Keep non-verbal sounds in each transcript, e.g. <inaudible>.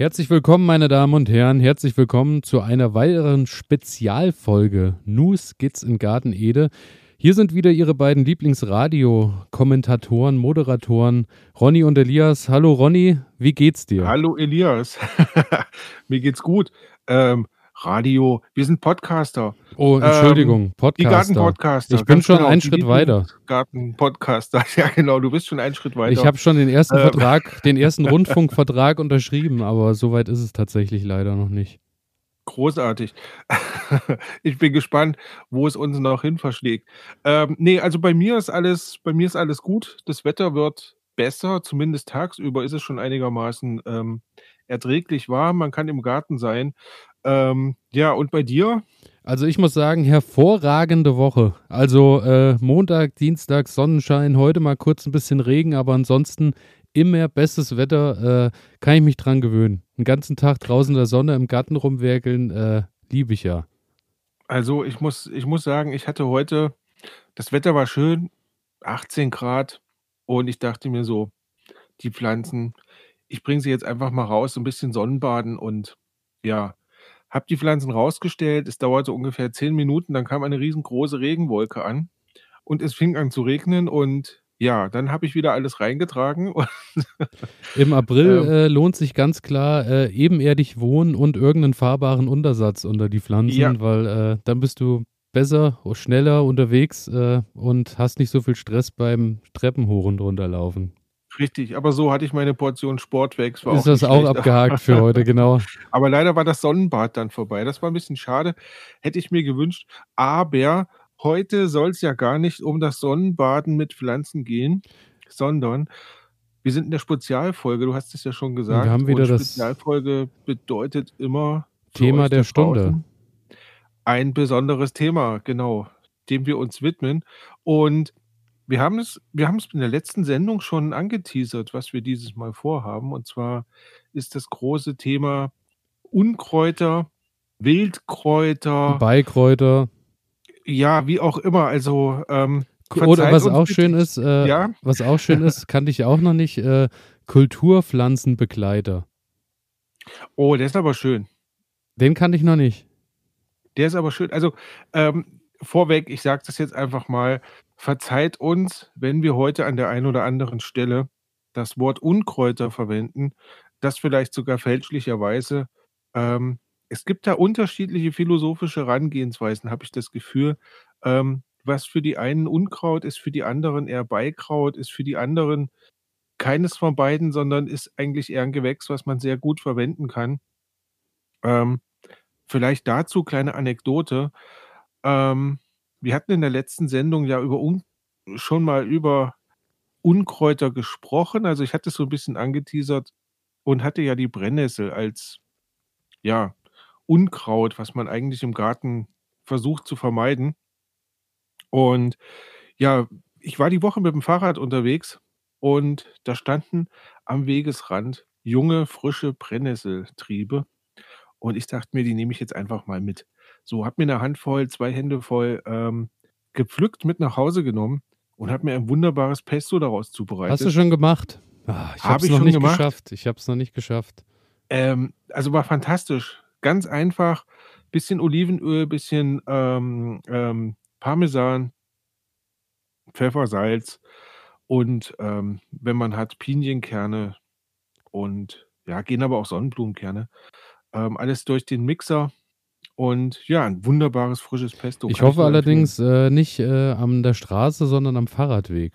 Herzlich willkommen, meine Damen und Herren. Herzlich willkommen zu einer weiteren Spezialfolge News geht's in Garten Ede. Hier sind wieder Ihre beiden Lieblingsradio-Kommentatoren, Moderatoren, Ronny und Elias. Hallo Ronny, wie geht's dir? Hallo Elias, <laughs> mir geht's gut. Ähm, Radio, wir sind Podcaster. Oh, Entschuldigung, ähm, Podcaster. Die Gartenpodcaster. Ich bin schon genau, einen Schritt weiter. Gartenpodcaster, <laughs> ja genau, du bist schon einen Schritt weiter. Ich habe schon den ersten ähm. Vertrag, den ersten <laughs> Rundfunkvertrag unterschrieben, aber soweit ist es tatsächlich leider noch nicht. Großartig. <laughs> ich bin gespannt, wo es uns noch hin verschlägt. Ähm, nee, also bei mir ist alles, bei mir ist alles gut. Das Wetter wird besser, zumindest tagsüber ist es schon einigermaßen ähm, erträglich warm. Man kann im Garten sein. Ähm, ja, und bei dir? Also ich muss sagen, hervorragende Woche. Also äh, Montag, Dienstag, Sonnenschein, heute mal kurz ein bisschen Regen, aber ansonsten immer bestes Wetter, äh, kann ich mich dran gewöhnen. Den ganzen Tag draußen in der Sonne im Garten rumwerkeln, äh, liebe ich ja. Also ich muss, ich muss sagen, ich hatte heute, das Wetter war schön, 18 Grad und ich dachte mir so, die Pflanzen, ich bringe sie jetzt einfach mal raus, so ein bisschen Sonnenbaden und ja, habe die Pflanzen rausgestellt. Es dauerte ungefähr 10 Minuten, dann kam eine riesengroße Regenwolke an und es fing an zu regnen und ja, dann habe ich wieder alles reingetragen. <laughs> Im April ähm, äh, lohnt sich ganz klar äh, ebenerdig wohnen und irgendeinen fahrbaren Untersatz unter die Pflanzen, ja. weil äh, dann bist du besser, schneller unterwegs äh, und hast nicht so viel Stress beim Treppen hoch und runter laufen. Richtig, aber so hatte ich meine Portion Sport weg. Ist auch das auch abgehakt für <laughs> heute, genau. aber leider war das Sonnenbad dann vorbei. Das war ein bisschen schade. Hätte ich mir gewünscht. Aber Heute soll es ja gar nicht um das Sonnenbaden mit Pflanzen gehen, sondern wir sind in der Spezialfolge, du hast es ja schon gesagt. Wir haben wieder und das Spezialfolge bedeutet immer Thema der Stunde. Ein besonderes Thema, genau, dem wir uns widmen. Und wir haben es, wir haben es in der letzten Sendung schon angeteasert, was wir dieses Mal vorhaben. Und zwar ist das große Thema Unkräuter, Wildkräuter, Beikräuter. Ja, wie auch immer. Also ähm, oder was auch schön ist, äh, ja? was auch schön ist, <laughs> kannte ich auch noch nicht, äh, Kulturpflanzenbegleiter. Oh, der ist aber schön. Den kannte ich noch nicht. Der ist aber schön. Also ähm, vorweg, ich sage das jetzt einfach mal, verzeiht uns, wenn wir heute an der einen oder anderen Stelle das Wort Unkräuter verwenden, das vielleicht sogar fälschlicherweise ähm, es gibt da unterschiedliche philosophische Herangehensweisen, habe ich das Gefühl. Ähm, was für die einen Unkraut ist, für die anderen eher Beikraut, ist für die anderen keines von beiden, sondern ist eigentlich eher ein Gewächs, was man sehr gut verwenden kann. Ähm, vielleicht dazu kleine Anekdote. Ähm, wir hatten in der letzten Sendung ja über Un schon mal über Unkräuter gesprochen. Also ich hatte es so ein bisschen angeteasert und hatte ja die Brennnessel als ja Unkraut, was man eigentlich im Garten versucht zu vermeiden. Und ja, ich war die Woche mit dem Fahrrad unterwegs und da standen am Wegesrand junge, frische Brennnesseltriebe. Und ich dachte mir, die nehme ich jetzt einfach mal mit. So, habe mir eine Handvoll, zwei Hände voll ähm, gepflückt mit nach Hause genommen und habe mir ein wunderbares Pesto daraus zubereitet. Hast du schon gemacht? Ah, ich habe es noch nicht gemacht. geschafft. Ich habe es noch nicht geschafft. Ähm, also war fantastisch. Ganz einfach, bisschen Olivenöl, bisschen ähm, ähm, Parmesan, Pfeffer, Salz und ähm, wenn man hat, Pinienkerne und ja, gehen aber auch Sonnenblumenkerne. Ähm, alles durch den Mixer und ja, ein wunderbares frisches Pesto. Ich hoffe allerdings äh, nicht äh, an der Straße, sondern am Fahrradweg.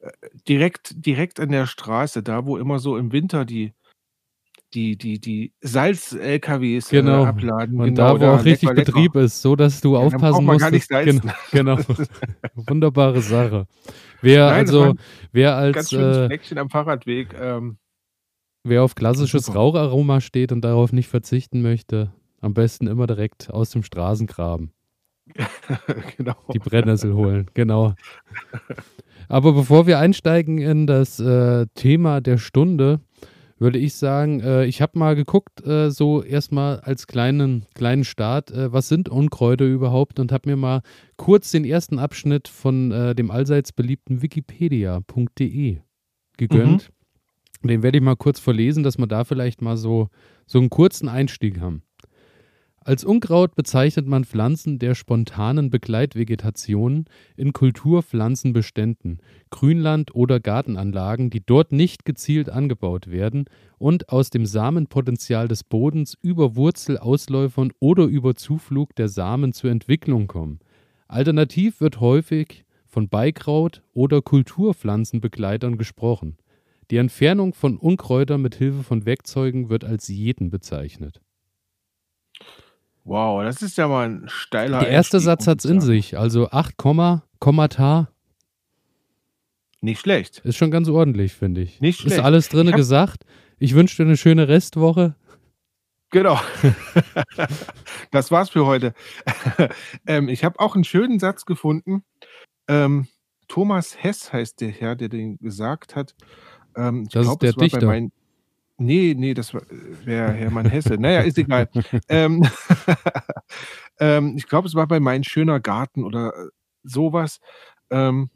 Äh, direkt, direkt an der Straße, da wo immer so im Winter die die, die, die Salz-LKWs äh, genau. äh, abladen. Und genau, da, wo da auch richtig Betrieb ist, so dass du ja, aufpassen musst. Gar nicht salzen. Genau. <laughs> genau. Wunderbare Sache. Wer Nein, also, wer als ganz äh, Fleckchen am Fahrradweg. Ähm, wer auf klassisches Raucharoma steht und darauf nicht verzichten möchte, am besten immer direkt aus dem Straßengraben. <laughs> genau. Die Brennnessel holen, genau. Aber bevor wir einsteigen in das äh, Thema der Stunde, würde ich sagen, äh, ich habe mal geguckt, äh, so erstmal als kleinen, kleinen Start, äh, was sind Unkräuter überhaupt und habe mir mal kurz den ersten Abschnitt von äh, dem allseits beliebten wikipedia.de gegönnt. Mhm. Den werde ich mal kurz verlesen, dass wir da vielleicht mal so, so einen kurzen Einstieg haben. Als Unkraut bezeichnet man Pflanzen der spontanen Begleitvegetation in Kulturpflanzenbeständen, Grünland oder Gartenanlagen, die dort nicht gezielt angebaut werden und aus dem Samenpotenzial des Bodens über Wurzelausläufern oder über Zuflug der Samen zur Entwicklung kommen. Alternativ wird häufig von Beikraut oder Kulturpflanzenbegleitern gesprochen. Die Entfernung von Unkräutern mit Hilfe von Werkzeugen wird als Jäten bezeichnet. Wow, das ist ja mal ein steiler Der erste Einstieg, Satz hat es in sich, also 8 Komma, Kommata. Nicht schlecht. Ist schon ganz ordentlich, finde ich. Nicht schlecht. Ist alles drin gesagt. Ich wünsche dir eine schöne Restwoche. Genau. <laughs> das war's für heute. <laughs> ähm, ich habe auch einen schönen Satz gefunden. Ähm, Thomas Hess heißt der Herr, der den gesagt hat. Ähm, das glaub, ist der Dichter. Mein, nee, nee, das wäre Hermann Hesse. naja, ist egal. ähm, <laughs> ähm, ich glaube, es war bei Mein schöner Garten oder äh, sowas. Ähm,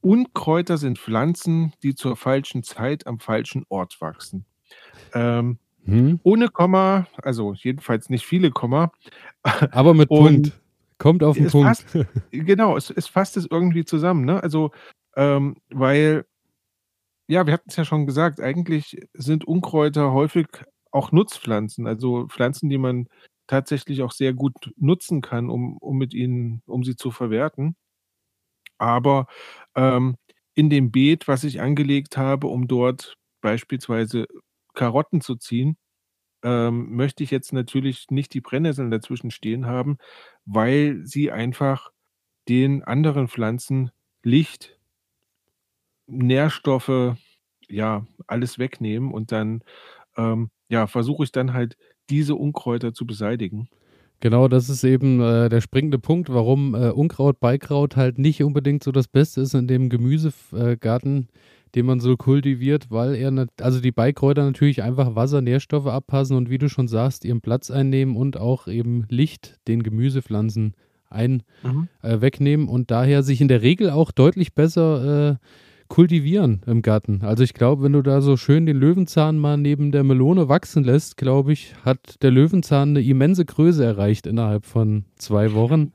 Unkräuter sind Pflanzen, die zur falschen Zeit am falschen Ort wachsen. Ähm, hm? Ohne Komma, also jedenfalls nicht viele Komma. <laughs> Aber mit Punkt. Kommt auf den Punkt. Passt, genau, es, es fasst es irgendwie zusammen. Ne? Also, ähm, weil ja, wir hatten es ja schon gesagt, eigentlich sind Unkräuter häufig auch Nutzpflanzen, also Pflanzen, die man tatsächlich auch sehr gut nutzen kann, um, um mit ihnen, um sie zu verwerten. Aber ähm, in dem Beet, was ich angelegt habe, um dort beispielsweise Karotten zu ziehen, ähm, möchte ich jetzt natürlich nicht die Brennnesseln dazwischen stehen haben, weil sie einfach den anderen Pflanzen Licht, Nährstoffe, ja, alles wegnehmen und dann, ähm, ja, versuche ich dann halt diese Unkräuter zu beseitigen. Genau, das ist eben äh, der springende Punkt, warum äh, Unkraut, Beikraut halt nicht unbedingt so das Beste ist in dem Gemüsegarten, den man so kultiviert, weil er, also die Beikräuter natürlich einfach Wasser, Nährstoffe abpassen und wie du schon sagst, ihren Platz einnehmen und auch eben Licht den Gemüsepflanzen ein, mhm. äh, wegnehmen und daher sich in der Regel auch deutlich besser äh, kultivieren im Garten. Also ich glaube, wenn du da so schön den Löwenzahn mal neben der Melone wachsen lässt, glaube ich, hat der Löwenzahn eine immense Größe erreicht innerhalb von zwei Wochen.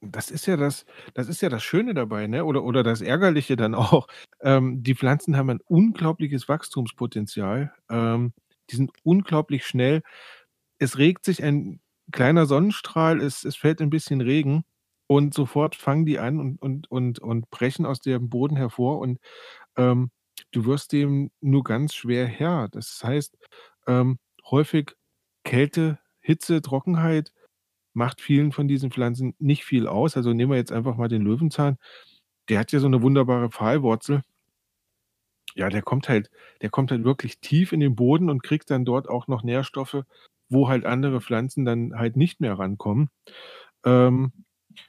Das ist ja das, das ist ja das Schöne dabei, ne? Oder, oder das Ärgerliche dann auch. Ähm, die Pflanzen haben ein unglaubliches Wachstumspotenzial. Ähm, die sind unglaublich schnell. Es regt sich ein kleiner Sonnenstrahl, es, es fällt ein bisschen Regen und sofort fangen die an und, und, und, und brechen aus dem Boden hervor und ähm, du wirst dem nur ganz schwer Herr. Das heißt, ähm, häufig Kälte, Hitze, Trockenheit macht vielen von diesen Pflanzen nicht viel aus. Also nehmen wir jetzt einfach mal den Löwenzahn. Der hat ja so eine wunderbare Pfahlwurzel. Ja, der kommt halt, der kommt halt wirklich tief in den Boden und kriegt dann dort auch noch Nährstoffe, wo halt andere Pflanzen dann halt nicht mehr rankommen. Ähm,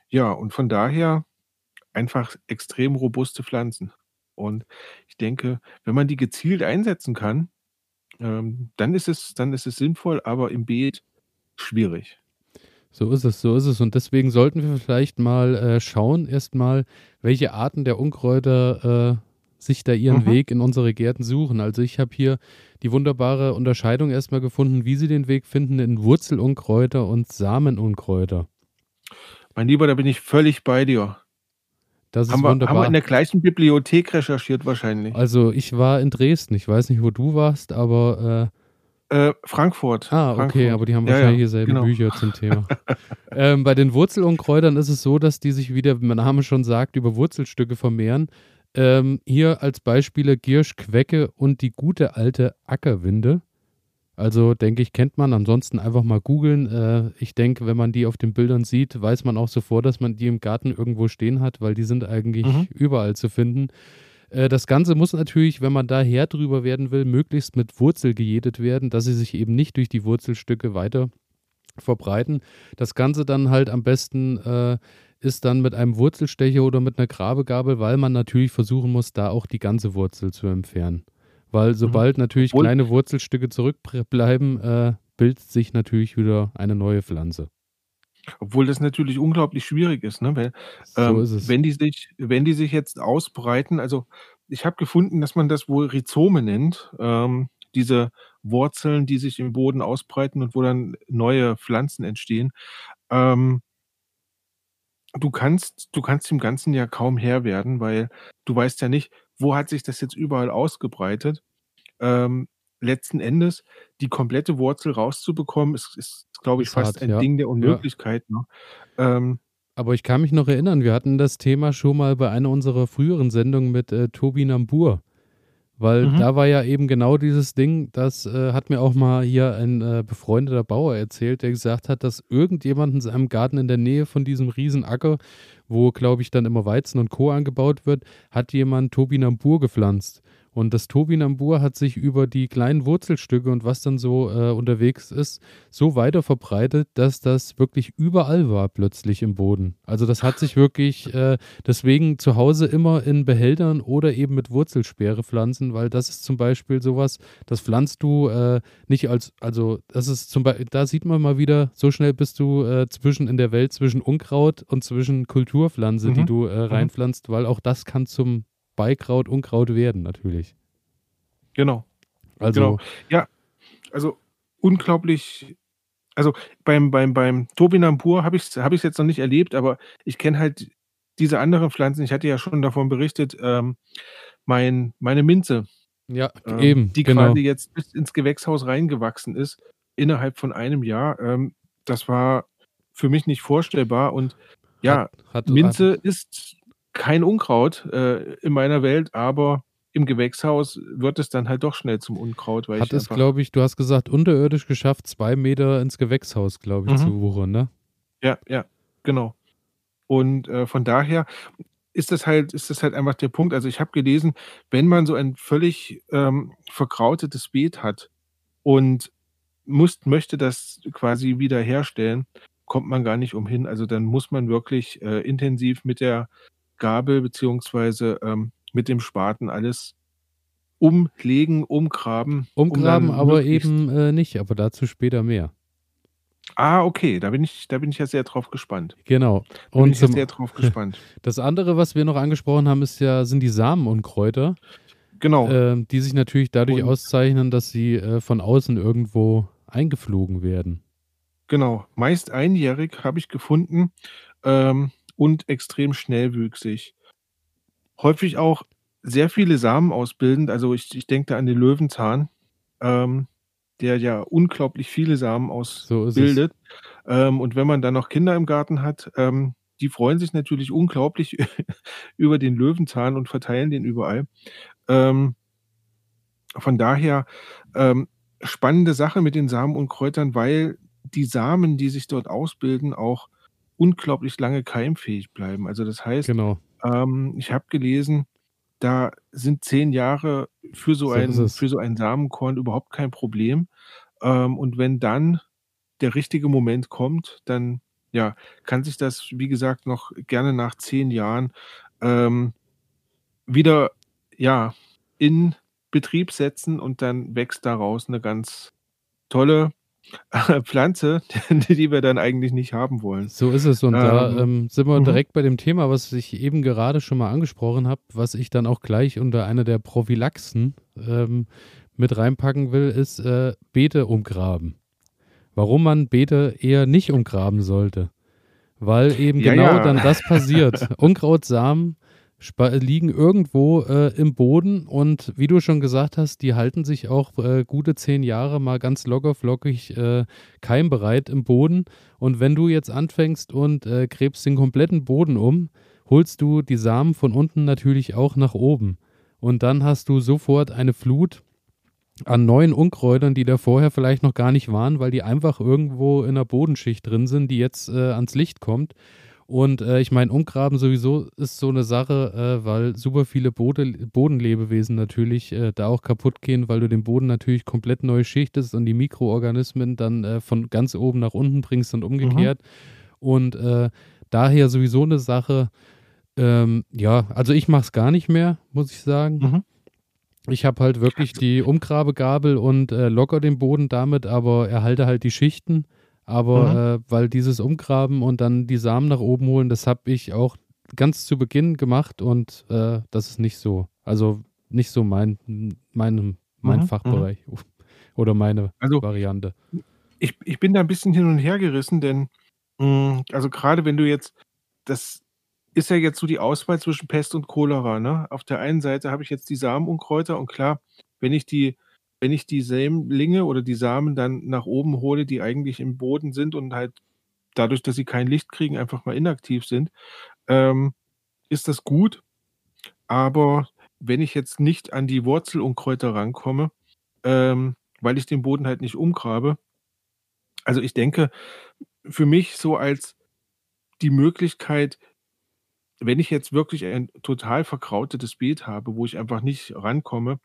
ja, und von daher einfach extrem robuste Pflanzen. Und ich denke, wenn man die gezielt einsetzen kann, ähm, dann ist es dann ist es sinnvoll, aber im Beet schwierig. So ist es, so ist es. Und deswegen sollten wir vielleicht mal äh, schauen, erstmal, welche Arten der Unkräuter äh, sich da ihren Mhm. Weg in unsere Gärten suchen. Also ich habe hier die wunderbare Unterscheidung erstmal gefunden, wie sie den Weg finden in Wurzelunkräuter und Samenunkräuter. Mein Lieber, da bin ich völlig bei dir. Das ist haben wir, wunderbar. Haben wir in der gleichen Bibliothek recherchiert wahrscheinlich. Also ich war in Dresden. Ich weiß nicht, wo du warst, aber äh, äh, Frankfurt. Ah, Frankfurt. okay, aber die haben wahrscheinlich ja, ja, dieselben genau. Bücher zum Thema. <laughs> ähm, bei den Wurzelunkräutern ist es so, dass die sich, wie der Name schon sagt, über Wurzelstücke vermehren. Ähm, hier als Beispiele Giersch, Quecke und die gute alte Ackerwinde. Also denke ich, kennt man. Ansonsten einfach mal googeln. Äh, ich denke, wenn man die auf den Bildern sieht, weiß man auch sofort, dass man die im Garten irgendwo stehen hat, weil die sind eigentlich mhm. überall zu finden. Äh, das Ganze muss natürlich, wenn man da her drüber werden will, möglichst mit Wurzel gejätet werden, dass sie sich eben nicht durch die Wurzelstücke weiter verbreiten. Das Ganze dann halt am besten äh, ist dann mit einem Wurzelstecher oder mit einer Grabegabel, weil man natürlich versuchen muss, da auch die ganze Wurzel zu entfernen. Weil mhm. sobald mhm. natürlich Obwohl, kleine Wurzelstücke zurückbleiben, äh, bildet sich natürlich wieder eine neue Pflanze. Obwohl das natürlich unglaublich schwierig ist, ne? Weil, ähm, so ist es. Wenn die sich, wenn die sich jetzt ausbreiten, also ich habe gefunden, dass man das wohl Rhizome nennt, ähm, diese Wurzeln, die sich im Boden ausbreiten und wo dann neue Pflanzen entstehen. Ähm du kannst du kannst dem Ganzen ja kaum Herr werden, weil du weißt ja nicht, wo hat sich das jetzt überall ausgebreitet. Ähm, letzten Endes die komplette Wurzel rauszubekommen, ist ist, glaube ich, Ist fast hart, ein ja. Ding der Ja. Unmöglichkeit, ne? Ähm Aber ich kann mich noch erinnern, wir hatten das Thema schon mal bei einer unserer früheren Sendungen mit, äh, Tobi Nambur. Weil Mhm. da war ja eben genau dieses Ding, das, äh, hat mir auch mal hier ein, äh, befreundeter Bauer erzählt, der gesagt hat, dass irgendjemand in seinem Garten in der Nähe von diesem Riesenacker, wo, glaube ich, dann immer Weizen und Co. angebaut wird, hat jemand Tobinambur gepflanzt. Und das Tobinambur hat sich über die kleinen Wurzelstücke und was dann so, äh, unterwegs ist, so weiter verbreitet, dass das wirklich überall war plötzlich im Boden. Also, das hat sich wirklich, <laughs> äh deswegen zu Hause immer in Behältern oder eben mit Wurzelsperre pflanzen, weil das ist zum Beispiel so was, das pflanzt du, äh, nicht als also, das ist zum Bei da sieht man mal wieder, so schnell bist du, äh, zwischen in der Welt zwischen Unkraut und zwischen Kulturpflanze, die Mhm. du, äh, Mhm. reinpflanzt, weil auch das kann zum Beikraut, Unkraut werden natürlich. Genau. Also Genau. Ja, also unglaublich also beim beim beim Tobinampur habe ich's habe ich's jetzt noch nicht erlebt, aber ich kenne halt diese anderen Pflanzen. Ich hatte ja schon davon berichtet, ähm, mein meine Minze, Ja, ähm, eben, die genau. quasi jetzt bis ins Gewächshaus reingewachsen ist, innerhalb von einem Jahr. Ähm, das war für mich nicht vorstellbar und ja, Hat hat Minze hat ist kein Unkraut, äh, in meiner Welt, aber im Gewächshaus wird es dann halt doch schnell zum Unkraut, weil hat es, glaube ich du hast gesagt, unterirdisch geschafft, 2 Meter ins Gewächshaus, glaube ich, Mhm. zu wuchern, ne? Ja, ja, genau. Und, äh, von daher ist das halt ist das halt einfach der Punkt. Also, ich habe gelesen, wenn man so ein völlig, ähm, verkrautetes Beet hat und muss möchte das quasi wiederherstellen, kommt man gar nicht umhin. Also, dann muss man wirklich, äh, intensiv mit der Gabel beziehungsweise, ähm, mit dem Spaten alles umlegen, umgraben, um Umgraben dann aber eben, äh, nicht, aber dazu später mehr. Ah, okay, da bin ich da bin ich ja sehr drauf gespannt. Genau. Da bin Und ich ja sehr drauf <laughs> gespannt. das andere, was wir noch angesprochen haben, ist ja sind die Samenunkräuter, Genau. ähm, die sich natürlich dadurch Und auszeichnen, dass sie, äh, von außen irgendwo eingeflogen werden. Genau, meist einjährig habe ich gefunden, ähm, und extrem schnellwüchsig. Häufig auch sehr viele Samen ausbildend. Also, ich ich denke da an den Löwenzahn, ähm, der ja unglaublich viele Samen So ausbildet. Ähm, und wenn man dann noch Kinder im Garten hat, ähm, die freuen sich natürlich unglaublich <laughs> über den Löwenzahn und verteilen den überall. Ähm von daher, ähm, spannende Sache mit den Samenunkräutern, weil die Samen, die sich dort ausbilden, auch unglaublich lange keimfähig bleiben. Also, das heißt, Genau. ähm, ich habe gelesen, da sind 10 Jahre für so So ein für so ein Samenkorn überhaupt kein Problem. Ähm, und wenn dann der richtige Moment kommt, dann, ja, kann sich das, wie gesagt, noch gerne nach 10 Jahren, ähm, wieder, ja, in Betrieb setzen und dann wächst daraus 'ne ganz tolle <laughs> Pflanze, <laughs> die wir dann eigentlich nicht haben wollen. So ist es und da, Ähm, ähm, sind wir mhm. direkt bei dem Thema, was ich eben gerade schon mal angesprochen habe, was ich dann auch gleich unter einer der Prophylaxen, ähm, mit reinpacken will, ist, äh, Beete umgraben. Warum man Beete eher nicht umgraben sollte. Weil eben Ja, genau ja. dann das passiert. <laughs> Unkrautsamen liegen irgendwo, äh, im Boden und wie du schon gesagt hast, die halten sich auch, äh, gute 10 Jahre mal ganz locker flockig, äh, keimbereit im Boden. Und wenn du jetzt anfängst und, äh, gräbst den kompletten Boden um, holst du die Samen von unten natürlich auch nach oben. Und dann hast du sofort eine Flut an neuen Unkräutern, die da vorher vielleicht noch gar nicht waren, weil die einfach irgendwo in der Bodenschicht drin sind, die jetzt, äh, ans Licht kommt. Und, äh, ich meine, Umgraben sowieso ist so 'ne Sache, äh, weil super viele Bode Bodenlebewesen natürlich, äh, da auch kaputtgehen, weil du den Boden natürlich komplett neu schichtest und die Mikroorganismen dann, äh, von ganz oben nach unten bringst und Mhm. umgekehrt. Und, äh, daher sowieso 'ne Sache, ähm, ja, also ich mache es gar nicht mehr, muss ich sagen. Mhm. Ich habe halt wirklich die Umgrabegabel und, äh, lockere den Boden damit, aber erhalte halt die Schichten. Aber, Mhm. äh, weil dieses Umgraben und dann die Samen nach oben holen, das habe ich auch ganz zu Beginn gemacht und, äh, das ist nicht so. Also nicht so mein, mein, mein mhm, Fachbereich mhm. <laughs> oder meine also, Variante. Ich, ich bin da ein bisschen hin und her gerissen, denn mh, hm, also gerade wenn du jetzt, das ist ja jetzt so die Auswahl zwischen Pest und Cholera. Ne? Auf der einen Seite habe ich jetzt die Samenunkräuter und klar, wenn ich die, wenn ich die Sämlinge oder die Samen dann nach oben hole, die eigentlich im Boden sind und halt dadurch, dass sie kein Licht kriegen, einfach mal inaktiv sind, ähm, ist das gut. Aber wenn ich jetzt nicht an die Wurzelunkräuter rankomme, ähm, weil ich den Boden halt nicht umgrabe, also ich denke, für mich so als die Möglichkeit, wenn ich jetzt wirklich ein total verkrautetes Beet habe, wo ich einfach nicht rankomme,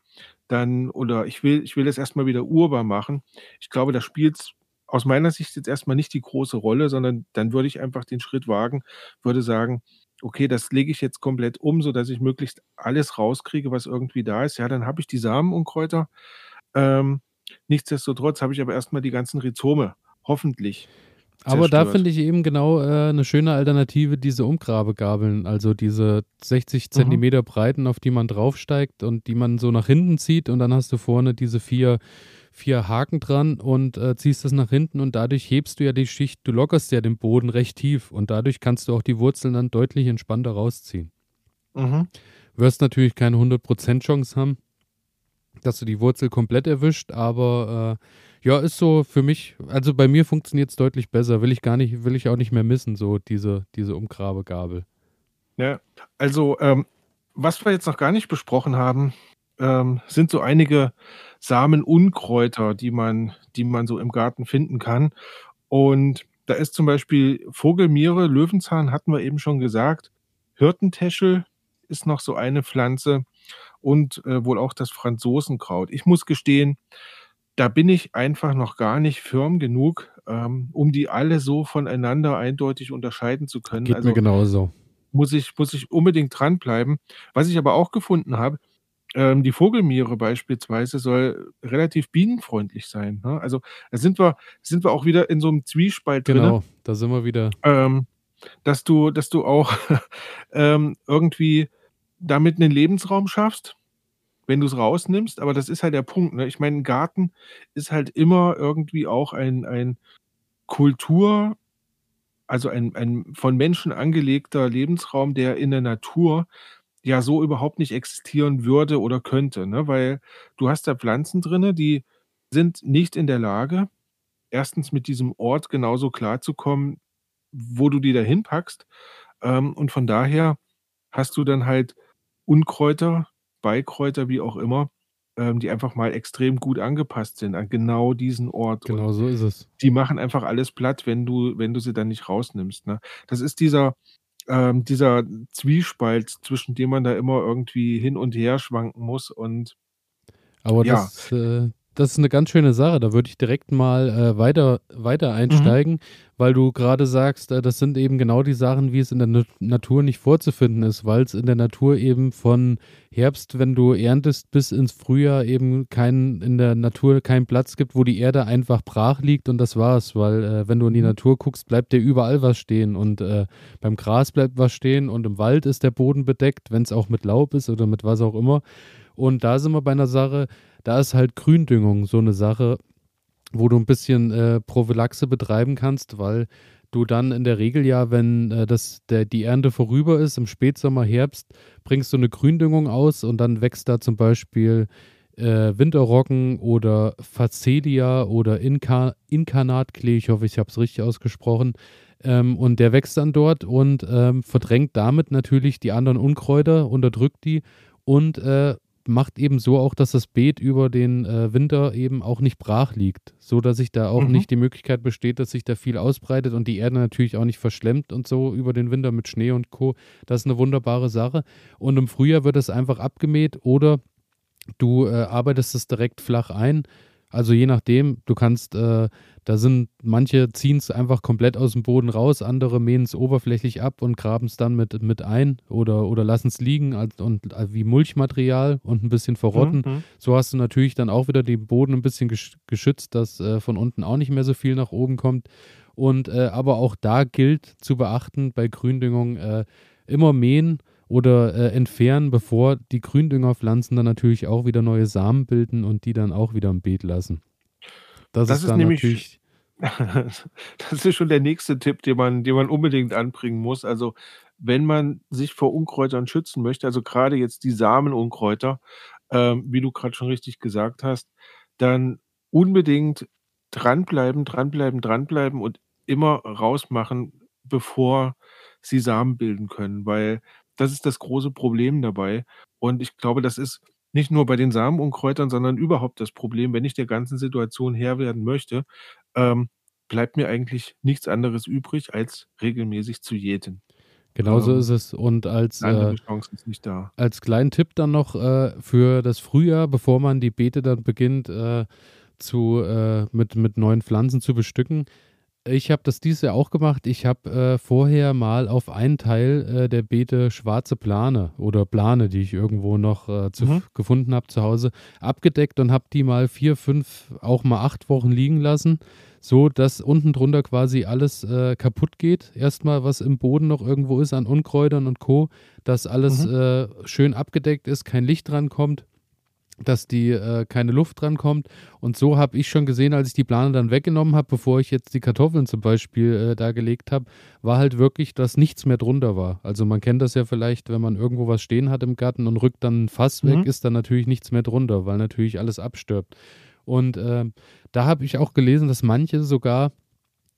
dann oder ich will ich will das erstmal wieder urbar machen. Ich glaube, da spielt's aus meiner Sicht jetzt erstmal nicht die große Rolle, sondern dann würde ich einfach den Schritt wagen, würde sagen: „Okay, das lege ich jetzt komplett um, sodass ich möglichst alles rauskriege, was irgendwie da ist.“ Ja, dann habe ich die Samenunkräuter. Ähm, nichtsdestotrotz habe ich aber erstmal die ganzen Rhizome, hoffentlich. Aber da finde ich eben genau äh, eine schöne Alternative, diese Umgrabegabeln, also diese 60 mhm. Zentimeter Breiten, auf die man draufsteigt und die man so nach hinten zieht und dann hast du vorne diese vier, vier Haken dran und äh, ziehst das nach hinten und dadurch hebst du ja die Schicht, du lockerst ja den Boden recht tief und dadurch kannst du auch die Wurzeln dann deutlich entspannter rausziehen. Mhm. Wirst natürlich keine 100% Chance haben, dass du die Wurzel komplett erwischt, aber äh, ja, ist so für mich, also bei mir funktioniert es deutlich besser. Will ich gar nicht, will ich auch nicht mehr missen, so diese, diese Umgrabegabel. Ja, also ähm, was wir jetzt noch gar nicht besprochen haben, ähm, sind so einige Samenunkräuter, die man, die man so im Garten finden kann. Und da ist zum Beispiel Vogelmiere, Löwenzahn hatten wir eben schon gesagt. Hirtentäschel ist noch so eine Pflanze und äh, wohl auch das Franzosenkraut. Ich muss gestehen, da bin ich einfach noch gar nicht firm genug, ähm, um die alle so voneinander eindeutig unterscheiden zu können. Geht also, mir genauso. Muss ich, muss ich unbedingt dranbleiben. Was ich aber auch gefunden habe, ähm, die Vogelmiere beispielsweise soll relativ bienenfreundlich sein. Ne? Also da sind wir, sind wir auch wieder in so einem Zwiespalt drin. Genau, da sind wir wieder. Ähm, dass du, dass du auch <laughs> ähm, irgendwie damit einen Lebensraum schaffst wenn du es rausnimmst, aber das ist halt der Punkt, ne? Ich meine, Garten ist halt immer irgendwie auch ein ein Kultur also ein ein von Menschen angelegter Lebensraum, der in der Natur ja so überhaupt nicht existieren würde oder könnte, ne? Weil du hast da Pflanzen drinne, die sind nicht in der Lage, erstens mit diesem Ort genauso klarzukommen, wo du die da hinpackst. Ähm, und von daher hast du dann halt Unkräuter Beikräuter, wie auch immer, ähm, die einfach mal extrem gut angepasst sind an genau diesen Ort. Genau, so ist es. Die machen einfach alles platt, wenn du wenn du sie dann nicht rausnimmst, ne? Das ist dieser ähm, dieser Zwiespalt, zwischen dem man da immer irgendwie hin und her schwanken muss und Aber ja. das, äh das ist eine ganz schöne Sache. Da würde ich direkt mal äh, weiter, weiter mhm. einsteigen, mhm. weil du gerade sagst, äh, das sind eben genau die Sachen, wie es in der Na Natur nicht vorzufinden ist, weil es in der Natur eben von Herbst, wenn du erntest, bis ins Frühjahr eben kein, in der Natur keinen Platz gibt, wo die Erde einfach brach liegt und das war's. Weil äh, wenn du in die mhm. Natur guckst, bleibt dir überall was stehen und äh, beim Gras bleibt was stehen und im Wald ist der Boden bedeckt, wenn es auch mit Laub ist oder mit was auch immer. Und da sind wir bei einer Sache, da ist halt Gründüngung so eine Sache, wo du ein bisschen äh, Prophylaxe betreiben kannst, weil du dann in der Regel ja, wenn äh, das, der, die Ernte vorüber ist, im Spätsommer, Herbst, bringst du eine Gründüngung aus und dann wächst da zum Beispiel äh, Winterroggen oder Facelia oder Inka Inkarnatklee, ich hoffe, ich habe es richtig ausgesprochen. Ähm, und der wächst dann dort und ähm, verdrängt damit natürlich die anderen Unkräuter, unterdrückt die und äh, macht eben so auch, dass das Beet über den äh, Winter eben auch nicht brach liegt, so dass sich da auch mhm. nicht die Möglichkeit besteht, dass sich da viel ausbreitet und die Erde natürlich auch nicht verschlemmt und so über den Winter mit Schnee und Co. Das ist eine wunderbare Sache. Und im Frühjahr wird es einfach abgemäht oder du äh, arbeitest es direkt flach ein. Also je nachdem, du kannst äh, da sind manche ziehen es einfach komplett aus dem Boden raus, andere mähen es oberflächlich ab und graben es dann mit, mit ein oder, oder lassen es liegen als, und äh, wie Mulchmaterial und ein bisschen verrotten. Mhm, mhm. So hast du natürlich dann auch wieder den Boden ein bisschen geschützt, dass äh, von unten auch nicht mehr so viel nach oben kommt. Und äh, aber auch da gilt zu beachten bei Gründüngung äh, immer mähen oder äh, entfernen, bevor die Gründüngerpflanzen dann natürlich auch wieder neue Samen bilden und die dann auch wieder im Beet lassen. Das, das ist, ist nämlich <laughs> das ist schon der nächste Tipp, den man, den man unbedingt anbringen muss. Also wenn man sich vor Unkräutern schützen möchte, also gerade jetzt die Samenunkräuter, ähm, wie du gerade schon richtig gesagt hast, dann unbedingt dranbleiben, dranbleiben, dranbleiben und immer rausmachen, bevor sie Samen bilden können, weil das ist das große Problem dabei. Und ich glaube, das ist nicht nur bei den Samenunkräutern, sondern überhaupt das Problem, wenn ich der ganzen Situation Herr werden möchte, ähm, bleibt mir eigentlich nichts anderes übrig, als regelmäßig zu jäten. Genau so ähm, ist es. Und als, äh, als kleinen Tipp dann noch äh, für das Frühjahr, bevor man die Beete dann beginnt, äh, zu, äh, mit, mit neuen Pflanzen zu bestücken, ich habe das dieses Jahr auch gemacht. Ich habe äh, vorher mal auf einen Teil äh, der Beete schwarze Plane oder Plane, die ich irgendwo noch äh, zu, mhm. gefunden habe zu Hause, abgedeckt und habe die mal vier, fünf, auch mal acht Wochen liegen lassen, so dass unten drunter quasi alles äh, kaputt geht. Erstmal, was im Boden noch irgendwo ist an Unkräutern und Co., dass alles mhm. Äh, schön abgedeckt ist, kein Licht dran kommt dass die äh, keine Luft dran kommt. Und so habe ich schon gesehen, als ich die Plane dann weggenommen habe, bevor ich jetzt die Kartoffeln zum Beispiel äh, da gelegt habe, war halt wirklich, dass nichts mehr drunter war. Also man kennt das ja vielleicht, wenn man irgendwo was stehen hat im Garten und rückt dann ein Fass mhm. weg, ist dann natürlich nichts mehr drunter, weil natürlich alles abstirbt. Und äh, da habe ich auch gelesen, dass manche sogar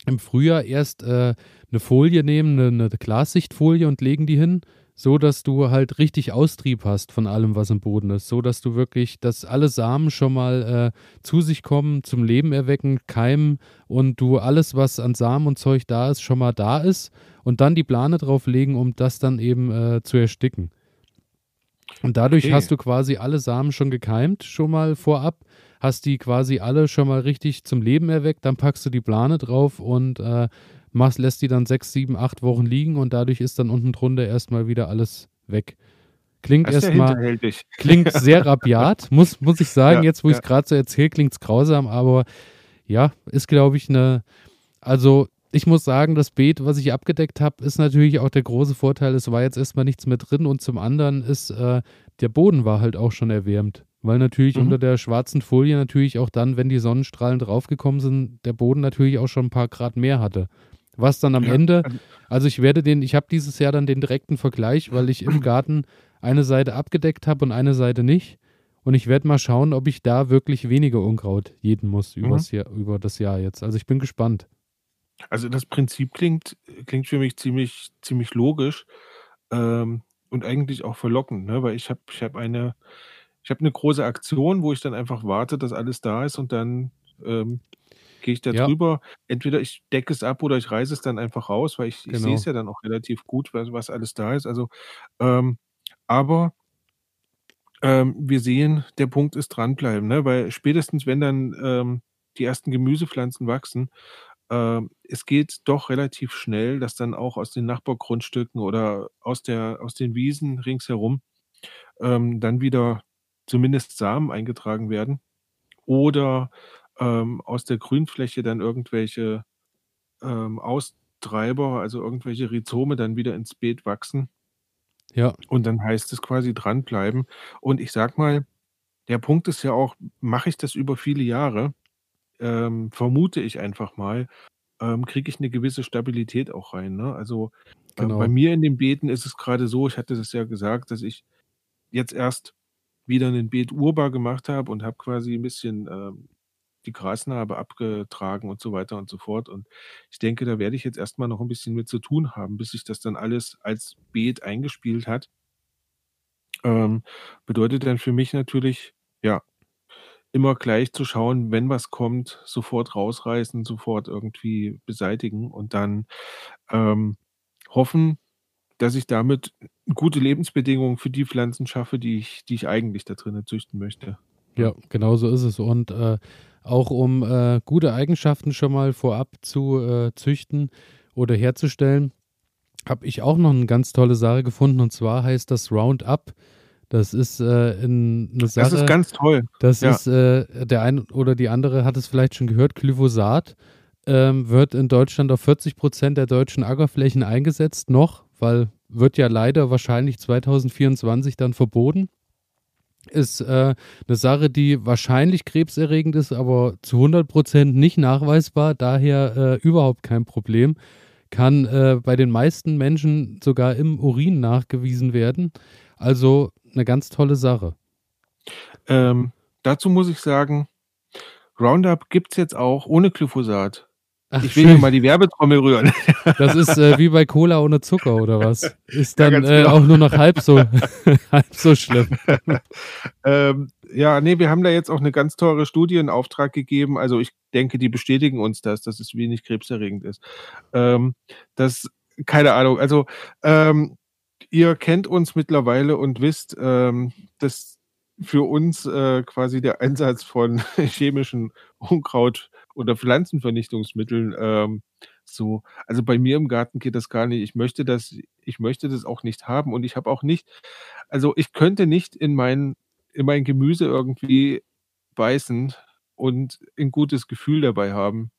im Frühjahr erst äh, eine Folie nehmen, eine, eine Glassichtfolie und legen die hin so dass du halt richtig Austrieb hast von allem, was im Boden ist, so dass du wirklich, dass alle Samen schon mal äh, zu sich kommen, zum Leben erwecken, keimen und du alles, was an Samen und Zeug da ist, schon mal da ist und dann die Plane drauflegen, um das dann eben äh, zu ersticken. Und dadurch okay. hast du quasi alle Samen schon gekeimt, schon mal vorab, hast die quasi alle schon mal richtig zum Leben erweckt, dann packst du die Plane drauf und äh, machst, lässt die dann sechs, sieben, acht Wochen liegen und dadurch ist dann unten drunter erstmal wieder alles weg. Klingt erstmal, <laughs> klingt sehr rabiat, muss, muss ich sagen, ja, jetzt wo ja. ich es gerade so erzähle, klingt es grausam, aber ja, ist glaube ich eine, also ich muss sagen, das Beet, was ich abgedeckt habe, ist natürlich auch der große Vorteil, es war jetzt erstmal nichts mehr drin und zum anderen ist, äh, der Boden war halt auch schon erwärmt. Weil natürlich mhm. unter der schwarzen Folie natürlich auch dann, wenn die Sonnenstrahlen draufgekommen sind, der Boden natürlich auch schon ein paar Grad mehr hatte. Was dann am ja, Ende, also, ich werde den, ich habe dieses Jahr dann den direkten Vergleich, weil ich im <clears throat> Garten eine Seite abgedeckt habe und eine Seite nicht. Und ich werde mal schauen, ob ich da wirklich weniger Unkraut jeden muss mhm. Jahr, über das Jahr jetzt. Also ich bin gespannt. Also das Prinzip klingt, klingt für mich ziemlich, ziemlich logisch ähm, und eigentlich auch verlockend, ne? weil ich habe ich hab eine, ich habe eine große Aktion, wo ich dann einfach warte, dass alles da ist und dann ähm, gehe ich da ja. drüber. Entweder ich decke es ab oder ich reiße es dann einfach raus, weil ich, genau. ich sehe es ja dann auch relativ gut, was, was alles da ist. Also, ähm, aber ähm, wir sehen, der Punkt ist dranbleiben, ne? weil spätestens, wenn dann ähm, die ersten Gemüsepflanzen wachsen, ähm, es geht doch relativ schnell, dass dann auch aus den Nachbargrundstücken oder aus, der, aus den Wiesen ringsherum ähm, dann wieder zumindest Samen eingetragen werden. Oder ähm, aus der Grünfläche dann irgendwelche ähm, Austreiber, also irgendwelche Rhizome dann wieder ins Beet wachsen. Ja. Und dann heißt es quasi dranbleiben. Und ich sag mal, der Punkt ist ja auch, mache ich das über viele Jahre, ähm, vermute ich einfach mal, ähm, kriege ich eine gewisse Stabilität auch rein. Ne? Also äh, genau. bei mir in den Beeten ist es gerade so, ich hatte das ja gesagt, dass ich jetzt erst wieder ein Beet urbar gemacht habe und habe quasi ein bisschen ähm, die Grasnarbe abgetragen und so weiter und so fort. Und ich denke, da werde ich jetzt erstmal noch ein bisschen mit zu tun haben, bis sich das dann alles als Beet eingespielt hat. Ähm, bedeutet dann für mich natürlich, ja, immer gleich zu schauen, wenn was kommt, sofort rausreißen, sofort irgendwie beseitigen und dann ähm, hoffen, dass ich damit gute Lebensbedingungen für die Pflanzen schaffe, die ich, die ich eigentlich da drinnen züchten möchte. Ja, genau so ist es. Und äh, auch um äh, gute Eigenschaften schon mal vorab zu äh, züchten oder herzustellen, habe ich auch noch eine ganz tolle Sache gefunden und zwar heißt das Roundup. Das ist äh, in eine Sache. Das ist ganz toll. Das ja. ist äh, der eine oder die andere hat es vielleicht schon gehört. Glyphosat ähm, wird in Deutschland auf 40 Prozent der deutschen Ackerflächen eingesetzt noch, weil wird ja leider wahrscheinlich 2024 dann verboten. Ist äh, eine Sache, die wahrscheinlich krebserregend ist, aber zu 100 Prozent nicht nachweisbar, daher äh, überhaupt kein Problem. Kann äh, bei den meisten Menschen sogar im Urin nachgewiesen werden. Also eine ganz tolle Sache. Ähm, dazu muss ich sagen, Roundup gibt es jetzt auch ohne Glyphosat. Ach, ich will hier mal die Werbetrommel rühren. <laughs> Das ist äh, wie bei Cola ohne Zucker oder was? Ist dann ja, äh, genau. auch nur noch halb so, <laughs> halb so schlimm. <laughs> ähm, ja, nee, wir haben da jetzt auch eine ganz teure Studie in Auftrag gegeben. Also ich denke, die bestätigen uns das, dass es wenig krebserregend ist. Ähm, das, keine Ahnung. Also ähm, ihr kennt uns mittlerweile und wisst, ähm, dass für uns äh, quasi der Einsatz von chemischen Unkraut oder Pflanzenvernichtungsmitteln ähm, so. Also bei mir im Garten geht das gar nicht. Ich möchte das, ich möchte das auch nicht haben und ich habe auch nicht, also ich könnte nicht in mein, in mein Gemüse irgendwie beißen und ein gutes Gefühl dabei haben,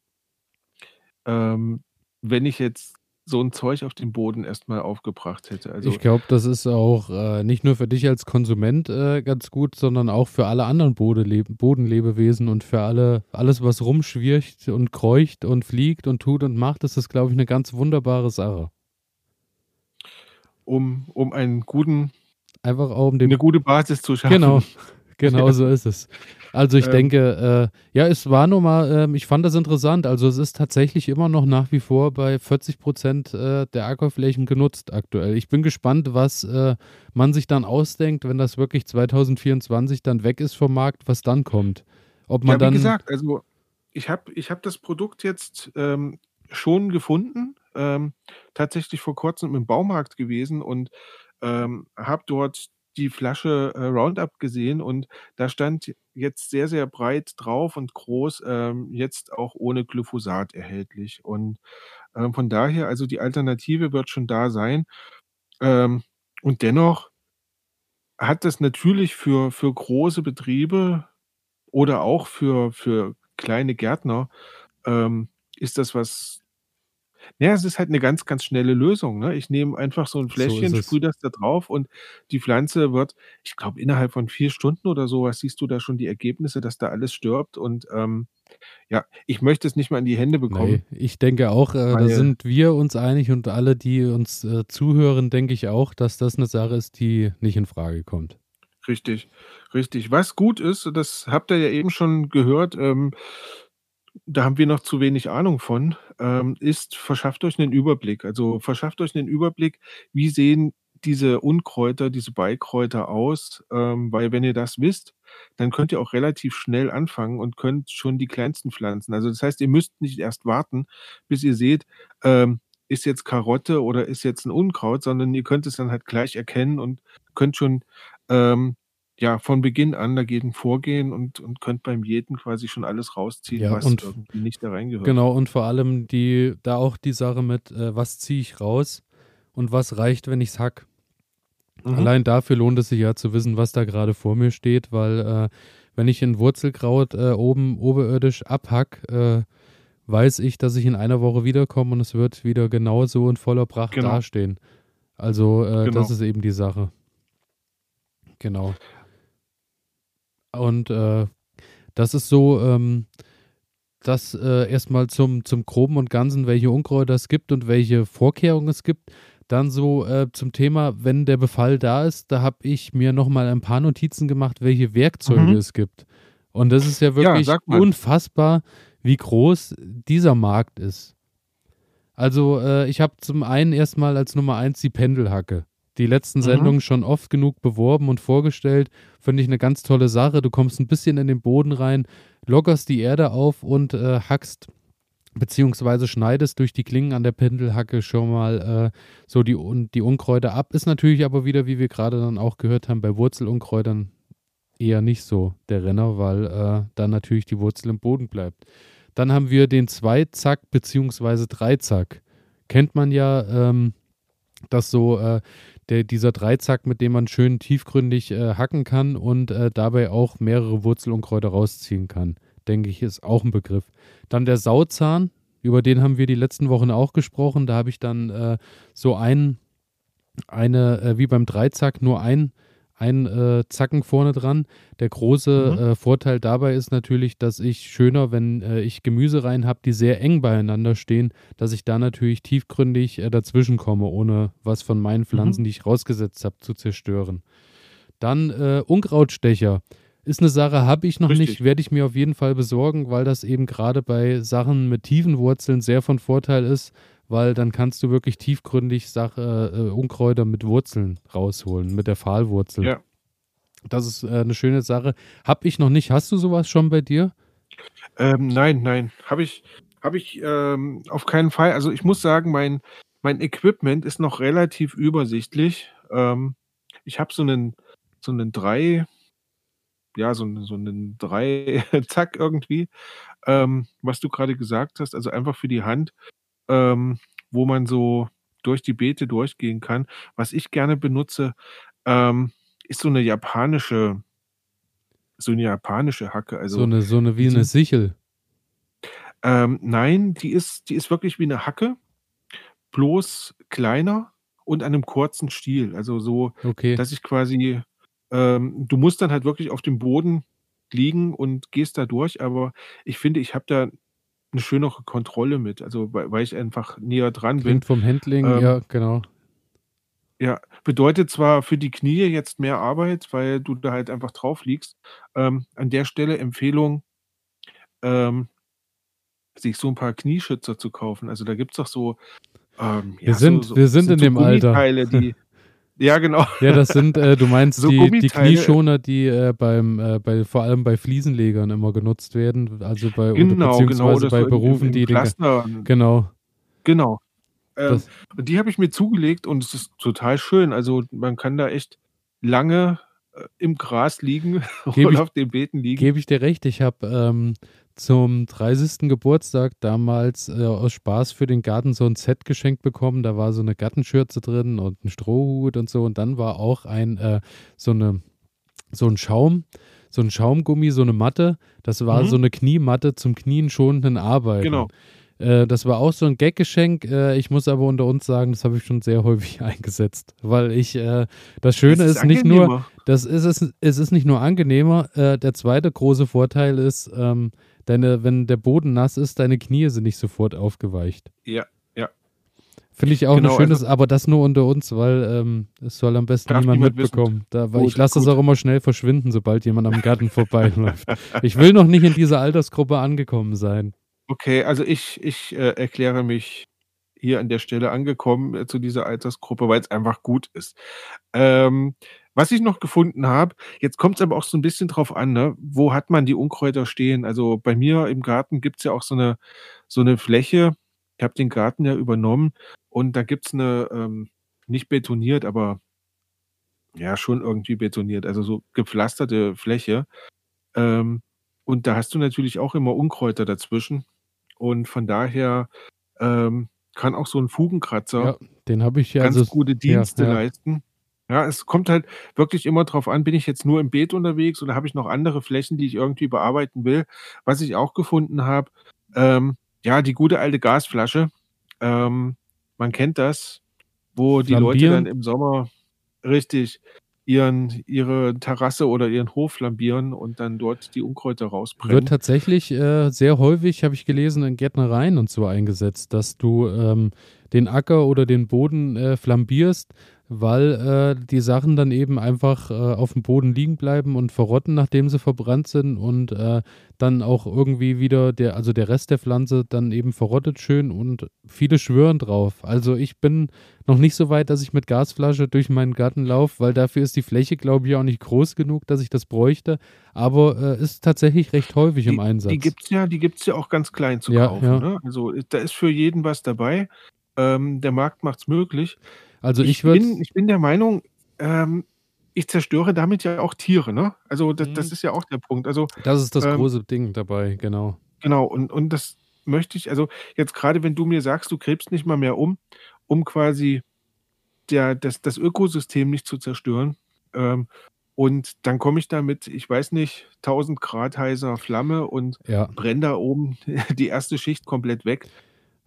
ähm, wenn ich jetzt so ein Zeug auf den Boden erstmal aufgebracht hätte. Also ich glaube, das ist auch äh, nicht nur für dich als Konsument äh, ganz gut, sondern auch für alle anderen Bodenlebe Bodenlebewesen und für alle, alles, was rumschwircht und kreucht und fliegt und tut und macht, ist das, glaube ich, eine ganz wunderbare Sache. Um, um einen guten, einfach auch um den, eine gute Basis zu schaffen. Genau, genau so ist es. Also ich ähm, denke, äh, ja, es war nun mal, äh, ich fand das interessant. Also es ist tatsächlich immer noch nach wie vor bei 40 Prozent äh, der Ackerflächen genutzt aktuell. Ich bin gespannt, was äh, man sich dann ausdenkt, wenn das wirklich 2024 dann weg ist vom Markt, was dann kommt. Ob man ja, wie dann, gesagt, also ich habe ich hab das Produkt jetzt ähm, schon gefunden, ähm, tatsächlich vor kurzem im Baumarkt gewesen und ähm, habe dort die Flasche äh, Roundup gesehen und da stand jetzt sehr, sehr breit drauf und groß, ähm, jetzt auch ohne Glyphosat erhältlich. Und ähm, von daher, also die Alternative wird schon da sein. Ähm, und dennoch hat das natürlich für, für große Betriebe oder auch für, für kleine Gärtner, ähm, ist das was ja, es ist halt eine ganz, ganz schnelle Lösung, ne? Ich nehme einfach so ein So Fläschchen, sprühe das da drauf und die Pflanze wird ich glaube, innerhalb von vier Stunden oder so was siehst du da schon die Ergebnisse, dass da alles stirbt und, ähm, ja, ich möchte es nicht mal in die Hände bekommen. Ne, ich denke auch, äh, da sind wir uns einig und alle, die uns, äh, zuhören, denke ich auch, dass das eine Sache ist, die nicht in Frage kommt. Richtig, richtig. Was gut ist, das habt ihr ja eben schon gehört, ähm da haben wir noch zu wenig Ahnung von, ähm, ist, verschafft euch einen Überblick. Also verschafft euch einen Überblick, wie sehen diese Unkräuter, diese Beikräuter aus, ähm, weil wenn ihr das wisst, dann könnt ihr auch relativ schnell anfangen und könnt schon die kleinsten pflanzen. Also das heißt, ihr müsst nicht erst warten, bis ihr seht, ähm, ist jetzt Karotte oder ist jetzt ein Unkraut, sondern ihr könnt es dann halt gleich erkennen und könnt schon ähm, ja, von Beginn an dagegen vorgehen und, und könnt beim Jeden quasi schon alles rausziehen, ja, was irgendwie nicht da reingehört. Genau, und vor allem die, da auch die Sache mit, äh, was ziehe ich raus und was reicht, wenn ich es hack. Mhm. Allein dafür lohnt es sich ja zu wissen, was da gerade vor mir steht, weil äh, wenn ich ein Wurzelkraut äh, oben oberirdisch abhack, äh, weiß ich, dass ich in einer Woche wiederkomme und es wird wieder genauso und voller Pracht genau. dastehen. Also äh, genau. das ist eben die Sache. Genau. Und äh, das ist so, ähm, das äh, erstmal zum, zum Groben und Ganzen, welche Unkräuter es gibt und welche Vorkehrungen es gibt. Dann so äh, zum Thema, wenn der Befall da ist, da habe ich mir nochmal ein paar Notizen gemacht, welche Werkzeuge mhm. es gibt. Und das ist ja wirklich ja, unfassbar, wie groß dieser Markt ist. Also äh, ich habe zum einen erstmal als Nummer eins die Pendelhacke die letzten mhm. Sendungen schon oft genug beworben und vorgestellt. Finde ich eine ganz tolle Sache. Du kommst ein bisschen in den Boden rein, lockerst die Erde auf und äh, hackst beziehungsweise schneidest durch die Klingen an der Pendelhacke schon mal äh, so die, die Unkräuter ab. Ist natürlich aber wieder, wie wir gerade dann auch gehört haben, bei Wurzelunkräutern eher nicht so der Renner, weil äh, dann natürlich die Wurzel im Boden bleibt. Dann haben wir den Zweizack beziehungsweise Dreizack. Kennt man ja, ähm, dass so äh, der, dieser Dreizack, mit dem man schön tiefgründig äh, hacken kann und äh, dabei auch mehrere Wurzelunkräuter rausziehen kann. Denke ich, ist auch ein Begriff. Dann der Sauzahn, über den haben wir die letzten Wochen auch gesprochen. Da habe ich dann äh, so einen eine, äh, wie beim Dreizack, nur ein, ein äh, Zacken vorne dran. Der große Mhm. äh, Vorteil dabei ist natürlich, dass ich schöner, wenn äh, ich Gemüse rein habe, die sehr eng beieinander stehen, dass ich da natürlich tiefgründig äh, dazwischen komme, ohne was von meinen Pflanzen, die ich rausgesetzt habe, zu zerstören. Dann äh, Unkrautstecher. Ist eine Sache, habe ich noch Richtig. nicht, werde ich mir auf jeden Fall besorgen, weil das eben gerade bei Sachen mit tiefen Wurzeln sehr von Vorteil ist, weil dann kannst du wirklich tiefgründig Sache, äh, Unkräuter mit Wurzeln rausholen, mit der Pfahlwurzel. Ja. Das ist äh, eine schöne Sache. Hab ich noch nicht. Hast du sowas schon bei dir? Ähm, nein, nein, habe ich, habe ich ähm, auf keinen Fall. Also ich muss sagen, mein, mein Equipment ist noch relativ übersichtlich. Ähm, ich habe so einen, so einen drei, ja, so einen, so einen drei <laughs> Zack irgendwie, ähm, was du gerade gesagt hast, also einfach für die Hand, ähm, wo man so durch die Beete durchgehen kann. Was ich gerne benutze, ähm, ist so eine japanische, so eine japanische Hacke. Also so eine, so eine wie eine Sichel. Ähm, nein, die ist die ist wirklich wie eine Hacke, bloß kleiner und an einem kurzen Stiel. Also so, Okay. dass ich quasi ähm, du musst dann halt wirklich auf dem Boden liegen und gehst da durch, aber ich finde, ich habe da eine schönere Kontrolle mit, also weil weil ich einfach näher dran bin. Klingt vom Handling, Ähm, ja, genau. Ja, bedeutet zwar für die Knie jetzt mehr Arbeit, weil du da halt einfach drauf liegst. Ähm, an der Stelle Empfehlung, ähm, sich so ein paar Knieschützer zu kaufen. Also, da gibt's doch so, ähm, Wir ja, sind- so so wir sind sind in so dem Alter. Die <laughs> ja, genau. Ja, das sind, äh, du meinst So die, die. Knieschoner, die äh, beim, äh, bei, vor allem bei Fliesenlegern immer genutzt werden, also bei, oder Genau, genau, beziehungsweise das bei Berufen, im die den, genau, genau. Ähm, und die habe ich mir zugelegt und es ist total schön. Also, man kann da echt lange, äh, im Gras liegen <laughs> oder ich- auf den Beeten liegen. gebe ich dir recht. Ich habe ähm, zum 30. Geburtstag damals äh, aus Spaß für den Garten so ein Set geschenkt bekommen. Da war so eine Gartenschürze drin und ein Strohhut und so. Und dann war auch ein äh, so eine so ein Schaum, so ein Schaumgummi, so eine Matte. Das war Mhm. so eine Kniematte zum Knien schonenden Arbeiten. Genau. Äh, das war auch so ein Gaggeschenk. Äh, ich muss aber unter uns sagen, das habe ich schon sehr häufig <laughs> eingesetzt, weil ich äh, das Schöne Es ist, nicht nur, das ist es, es ist nicht nur angenehmer. Der zweite große Vorteil ist, ähm, deine, wenn der Boden nass ist, deine Knie sind nicht sofort aufgeweicht. Ja, ja. Finde ich auch Genau, eine schönes, also- aber das nur unter uns, weil ähm, es soll am besten niemand niemand mitbekommen. Da, weil Gut, ich lasse es auch immer schnell verschwinden, sobald jemand am Garten vorbeiläuft. <laughs> Ich will noch nicht in dieser Altersgruppe angekommen sein. Okay, also ich ich, äh, erkläre mich hier an der Stelle angekommen, äh, zu dieser Altersgruppe, weil es einfach gut ist. Ähm, was ich noch gefunden habe jetzt kommt es aber auch so ein bisschen drauf an, ne, wo hat man die Unkräuter stehen? Also, bei mir im Garten gibt's ja auch so eine so eine Fläche. Ich habe den Garten ja übernommen und da gibt's eine, ähm nicht betoniert, aber ja, schon irgendwie betoniert, also so gepflasterte Fläche. Ähm, und da hast du natürlich auch immer Unkräuter dazwischen. Und von daher, ähm, kann auch so ein Fugenkratzer Ja, den habe ich ja ganz also, gute Dienste ja. leisten. Ja, es kommt halt wirklich immer drauf an, bin ich jetzt nur im Beet unterwegs oder habe ich noch andere Flächen, die ich irgendwie bearbeiten will. Was ich auch gefunden habe, ähm, ja, die gute alte Gasflasche. Ähm, man kennt das, wo die Leute dann im Sommer richtig ihren ihre Terrasse oder ihren Hof flambieren und dann dort die Unkräuter Wird rausbrennen. tatsächlich äh, sehr häufig, habe ich gelesen, in Gärtnereien und so eingesetzt, dass du ähm, den Acker oder den Boden äh, flambierst, weil äh, die Sachen dann eben einfach äh, auf dem Boden liegen bleiben und verrotten, nachdem sie verbrannt sind und äh, dann auch irgendwie wieder der, also der Rest der Pflanze dann eben verrottet schön und viele schwören drauf. Also ich bin noch nicht so weit, dass ich mit Gasflasche durch meinen Garten laufe, weil dafür ist die Fläche, glaube ich, auch nicht groß genug, dass ich das bräuchte. Aber äh, ist tatsächlich recht häufig im Die Einsatz. die gibt's ja die gibt's ja auch ganz klein zu Ja, kaufen, ja. ne? Also, da ist für jeden was dabei. Ähm, der Markt macht's möglich. Also ich Ich würde bin ich bin der Meinung, ähm, ich zerstöre damit ja auch Tiere, ne? Also, das das Mhm. ist ja auch der Punkt. Also, Das ist das ähm große Ding dabei, genau. genau, und und das möchte ich also, jetzt grade, wenn du mir sagst, du gräbst nicht mal mehr um, um quasi der das das Ökosystem nicht zu zerstören, ähm, und dann komme ich da mit, ich weiß nicht, 1000 Grad heißer Flamme und Ja. brenne da oben <laughs> die erste Schicht komplett weg.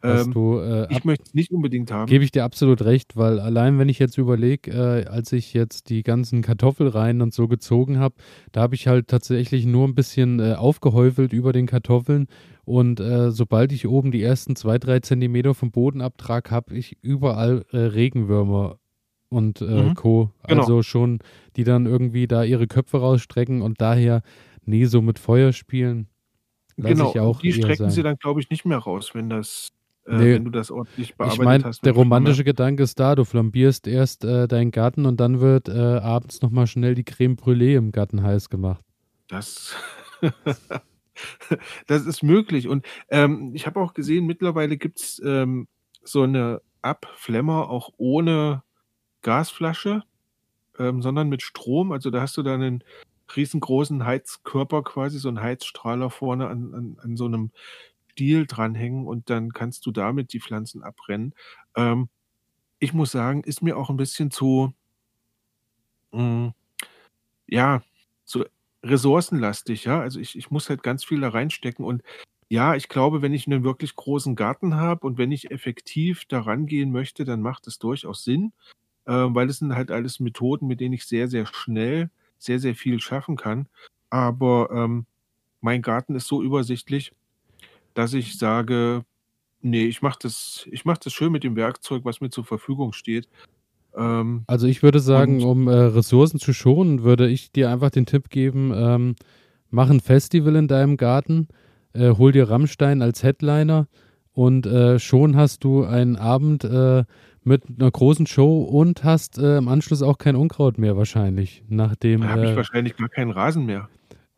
Ähm, du, äh, ich möchte es nicht unbedingt haben. Gebe ich dir absolut recht, weil allein wenn ich jetzt überlege, äh, als ich jetzt die ganzen Kartoffelreihen und so gezogen habe, da habe ich halt tatsächlich nur ein bisschen äh, aufgehäufelt über den Kartoffeln und äh, sobald ich oben die ersten zwei, drei Zentimeter vom Boden abtrag, habe ich überall äh, Regenwürmer und äh, mhm. Co. Genau. Also schon, die dann irgendwie da ihre Köpfe rausstrecken und daher nie so mit Feuer spielen. Genau, die strecken sein. sie dann, glaube ich, nicht mehr raus, wenn das äh, nee, wenn du das ordentlich bearbeitet ich mein, hast. Der romantische Gedanke ist da, du flambierst erst äh, deinen Garten und dann wird äh, abends nochmal schnell die Creme Brûlée im Garten heiß gemacht. Das, <laughs> das ist möglich. Und ähm, ich habe auch gesehen, mittlerweile gibt es ähm, so eine Abflemmer auch ohne Gasflasche, ähm, sondern mit Strom. Also da hast du dann einen riesengroßen Heizkörper quasi, so einen Heizstrahler vorne an, an, an so einem Stiel dranhängen und dann kannst du damit die Pflanzen abbrennen. Ähm, ich muss sagen, ist mir auch ein bisschen zu, mh, hm, ja, so ressourcenlastig, ja. Also ich, ich muss halt ganz viel da reinstecken und ja, ich glaube, wenn ich einen wirklich großen Garten habe und wenn ich effektiv da rangehen möchte, dann macht es durchaus Sinn, äh, weil es sind halt alles Methoden, mit denen ich sehr, sehr schnell sehr, sehr viel schaffen kann. Aber ähm, mein Garten ist so übersichtlich, dass ich sage, nee, ich mache das, ich mache das schön mit dem Werkzeug, was mir zur Verfügung steht. Ähm, also ich würde sagen, um äh, Ressourcen zu schonen, würde ich dir einfach den Tipp geben, ähm, mach ein Festival in deinem Garten, äh, hol dir Rammstein als Headliner und äh, schon hast du einen Abend äh, mit einer großen Show und hast äh, im Anschluss auch kein Unkraut mehr wahrscheinlich. Nachdem, da habe ich äh, wahrscheinlich gar keinen Rasen mehr.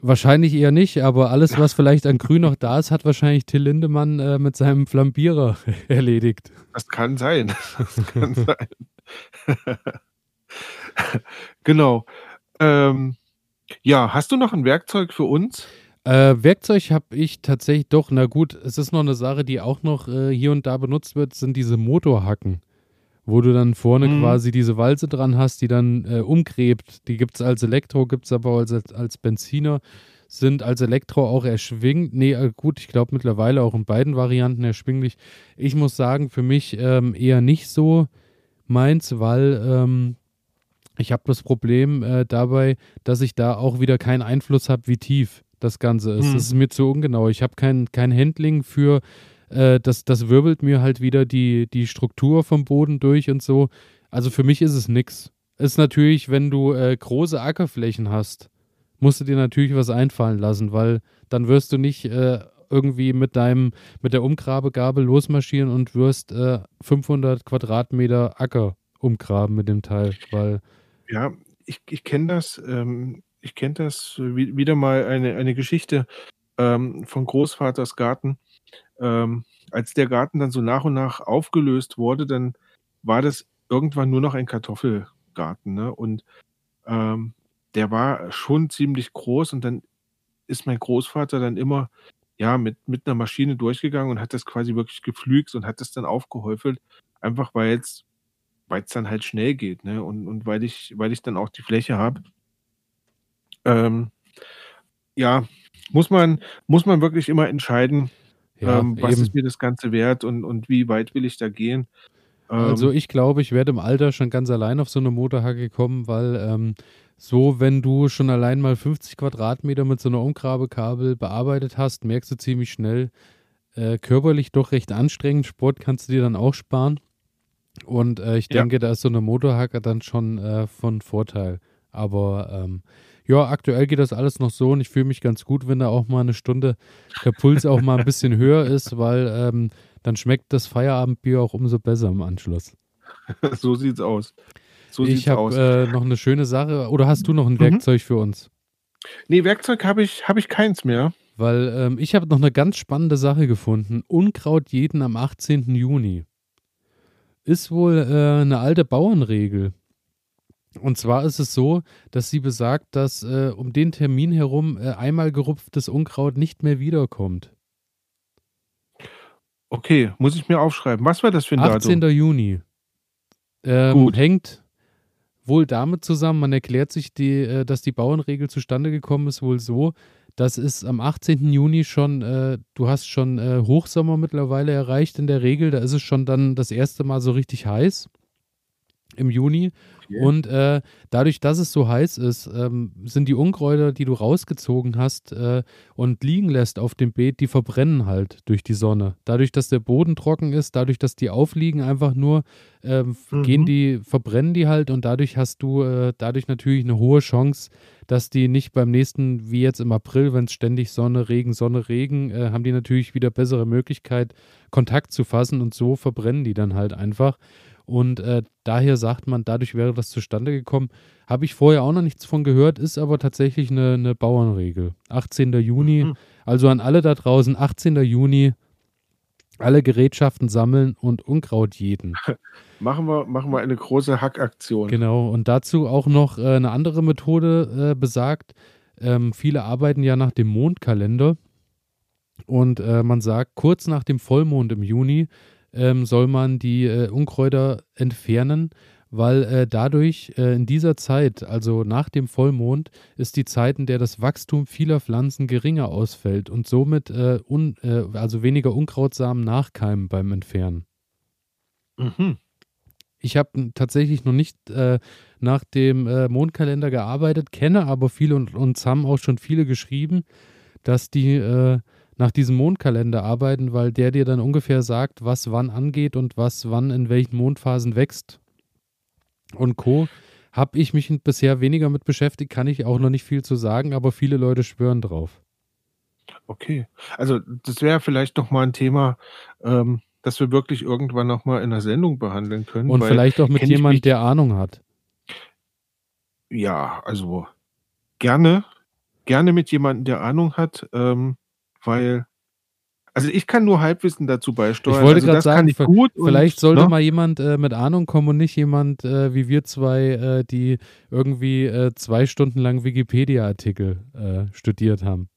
Wahrscheinlich eher nicht, aber alles, <laughs> was vielleicht an Grün noch da ist, hat wahrscheinlich Till Lindemann äh, mit seinem Flambierer <laughs> erledigt. Das kann sein. <laughs> Das kann sein. genau. Ähm, ja, hast du noch ein Werkzeug für uns? Äh, Werkzeug habe ich tatsächlich doch. Na gut, es ist noch eine Sache, die auch noch äh, hier und da benutzt wird, sind diese Motorhacken wo du dann vorne mhm. quasi diese Walze dran hast, die dann äh, umgräbt. Die gibt es als Elektro, gibt es aber auch als, als Benziner. Sind als Elektro auch erschwinglich. Nee, äh, gut, ich glaube mittlerweile auch in beiden Varianten erschwinglich. Ich muss sagen, für mich ähm, eher nicht so meins, weil ähm, ich habe das Problem äh, dabei, dass ich da auch wieder keinen Einfluss habe, wie tief das Ganze ist. Mhm. Das ist mir zu ungenau. Ich habe kein, kein Handling für äh, das, das wirbelt mir halt wieder die, die Struktur vom Boden durch und so. Also für mich ist es nix. Ist natürlich, wenn du äh, große Ackerflächen hast, musst du dir natürlich was einfallen lassen, weil dann wirst du nicht äh, irgendwie mit deinem, mit der Umgrabegabel losmarschieren und wirst äh, 500 Quadratmeter Acker umgraben mit dem Teil, weil. Ja, ich, ich kenne das, ähm, ich kenne das wie, wieder mal eine, eine Geschichte ähm, von Großvaters Garten ähm, als der Garten dann so nach und nach aufgelöst wurde, dann war das irgendwann nur noch ein Kartoffelgarten. Ne? Und ähm, der war schon ziemlich groß und dann ist mein Großvater dann immer ja mit, mit einer Maschine durchgegangen und hat das quasi wirklich geflügt und hat das dann aufgehäufelt, einfach weil es weil es dann halt schnell geht, ne? Und, und weil ich, weil ich dann auch die Fläche habe. Ähm, ja, muss man, muss man wirklich immer entscheiden, ja, ähm, was eben. ist mir das Ganze wert und, und wie weit will ich da gehen? also ähm, ich glaube, ich werde im Alter schon ganz allein auf so eine Motorhacke kommen, weil ähm, so, wenn du schon allein mal 50 Quadratmeter mit so einer Umgrabekabel bearbeitet hast, merkst du ziemlich schnell, äh, körperlich doch recht anstrengend. Sport kannst du dir dann auch sparen. Und äh, ich denke, ja. da ist so eine Motorhacke dann schon äh, von Vorteil. Aber ähm, ja, aktuell geht das alles noch so und ich fühle mich ganz gut, wenn da auch mal eine Stunde der Puls auch mal ein bisschen höher ist, weil ähm, dann schmeckt das Feierabendbier auch umso besser im Anschluss. <laughs> so sieht's aus. So ich habe äh, noch eine schöne Sache. Oder hast du noch ein mhm. Werkzeug für uns? Nee, Werkzeug habe ich, hab ich keins mehr. Weil ähm, ich habe noch eine ganz spannende Sache gefunden. Unkraut jeden am 18. Juni. Ist wohl äh, eine alte Bauernregel. Und zwar ist es so, dass sie besagt, dass äh, um den Termin herum äh, einmal gerupftes Unkraut nicht mehr wiederkommt. Okay, muss ich mir aufschreiben. Was war das für ein 18. Datum? Juni. Ähm, Gut. Hängt wohl damit zusammen, man erklärt sich, die, äh, dass die Bauernregel zustande gekommen ist, wohl so, das ist am 18. Juni schon, äh, du hast schon äh, Hochsommer mittlerweile erreicht in der Regel. Da ist es schon dann das erste Mal so richtig heiß im Juni. Okay. Und äh, dadurch, dass es so heiß ist, ähm, sind die Unkräuter, die du rausgezogen hast äh, und liegen lässt auf dem Beet, die verbrennen halt durch die Sonne. Dadurch, dass der Boden trocken ist, dadurch, dass die aufliegen, einfach nur äh, mhm. gehen die, verbrennen die halt und dadurch hast du äh, dadurch natürlich eine hohe Chance, dass die nicht beim nächsten, wie jetzt im April, wenn es ständig Sonne, Regen, Sonne, Regen, äh, haben die natürlich wieder bessere Möglichkeit, Kontakt zu fassen und so verbrennen die dann halt einfach. Und äh, daher sagt man, dadurch wäre das zustande gekommen. Habe ich vorher auch noch nichts von gehört, ist aber tatsächlich eine, eine Bauernregel. 18. Juni, mhm. also an alle da draußen, 18. Juni, alle Gerätschaften sammeln und Unkraut jeden. <laughs> machen, wir, machen wir eine große Hackaktion. Genau, und dazu auch noch äh, eine andere Methode äh, besagt. Ähm, viele arbeiten ja nach dem Mondkalender. Und äh, man sagt, kurz nach dem Vollmond im Juni ähm, soll man die äh, Unkräuter entfernen, weil äh, dadurch äh, in dieser Zeit, also nach dem Vollmond, ist die Zeit, in der das Wachstum vieler Pflanzen geringer ausfällt und somit äh, un, äh, also weniger Unkrautsamen nachkeimen beim Entfernen. Mhm. Ich habe tatsächlich noch nicht äh, nach dem Mondkalender gearbeitet, kenne aber viele und uns haben auch schon viele geschrieben, dass die nach diesem Mondkalender arbeiten, weil der dir dann ungefähr sagt, was wann angeht und was wann in welchen Mondphasen wächst und Co. Habe ich mich bisher weniger mit beschäftigt, kann ich auch noch nicht viel zu sagen, aber viele Leute schwören drauf. Okay, also das wäre vielleicht noch mal ein Thema, ähm, das wir wirklich irgendwann noch mal in der Sendung behandeln können. Und vielleicht auch mit jemand, der Ahnung hat. Ja, also gerne, gerne mit jemandem, der Ahnung hat. Ähm, weil also ich kann nur Halbwissen dazu beisteuern. Ich wollte also gerade sagen, vielleicht und, sollte ne? mal jemand äh, mit Ahnung kommen und nicht jemand äh, wie wir zwei, äh, die irgendwie äh, zwei Stunden lang Wikipedia-Artikel äh, studiert haben.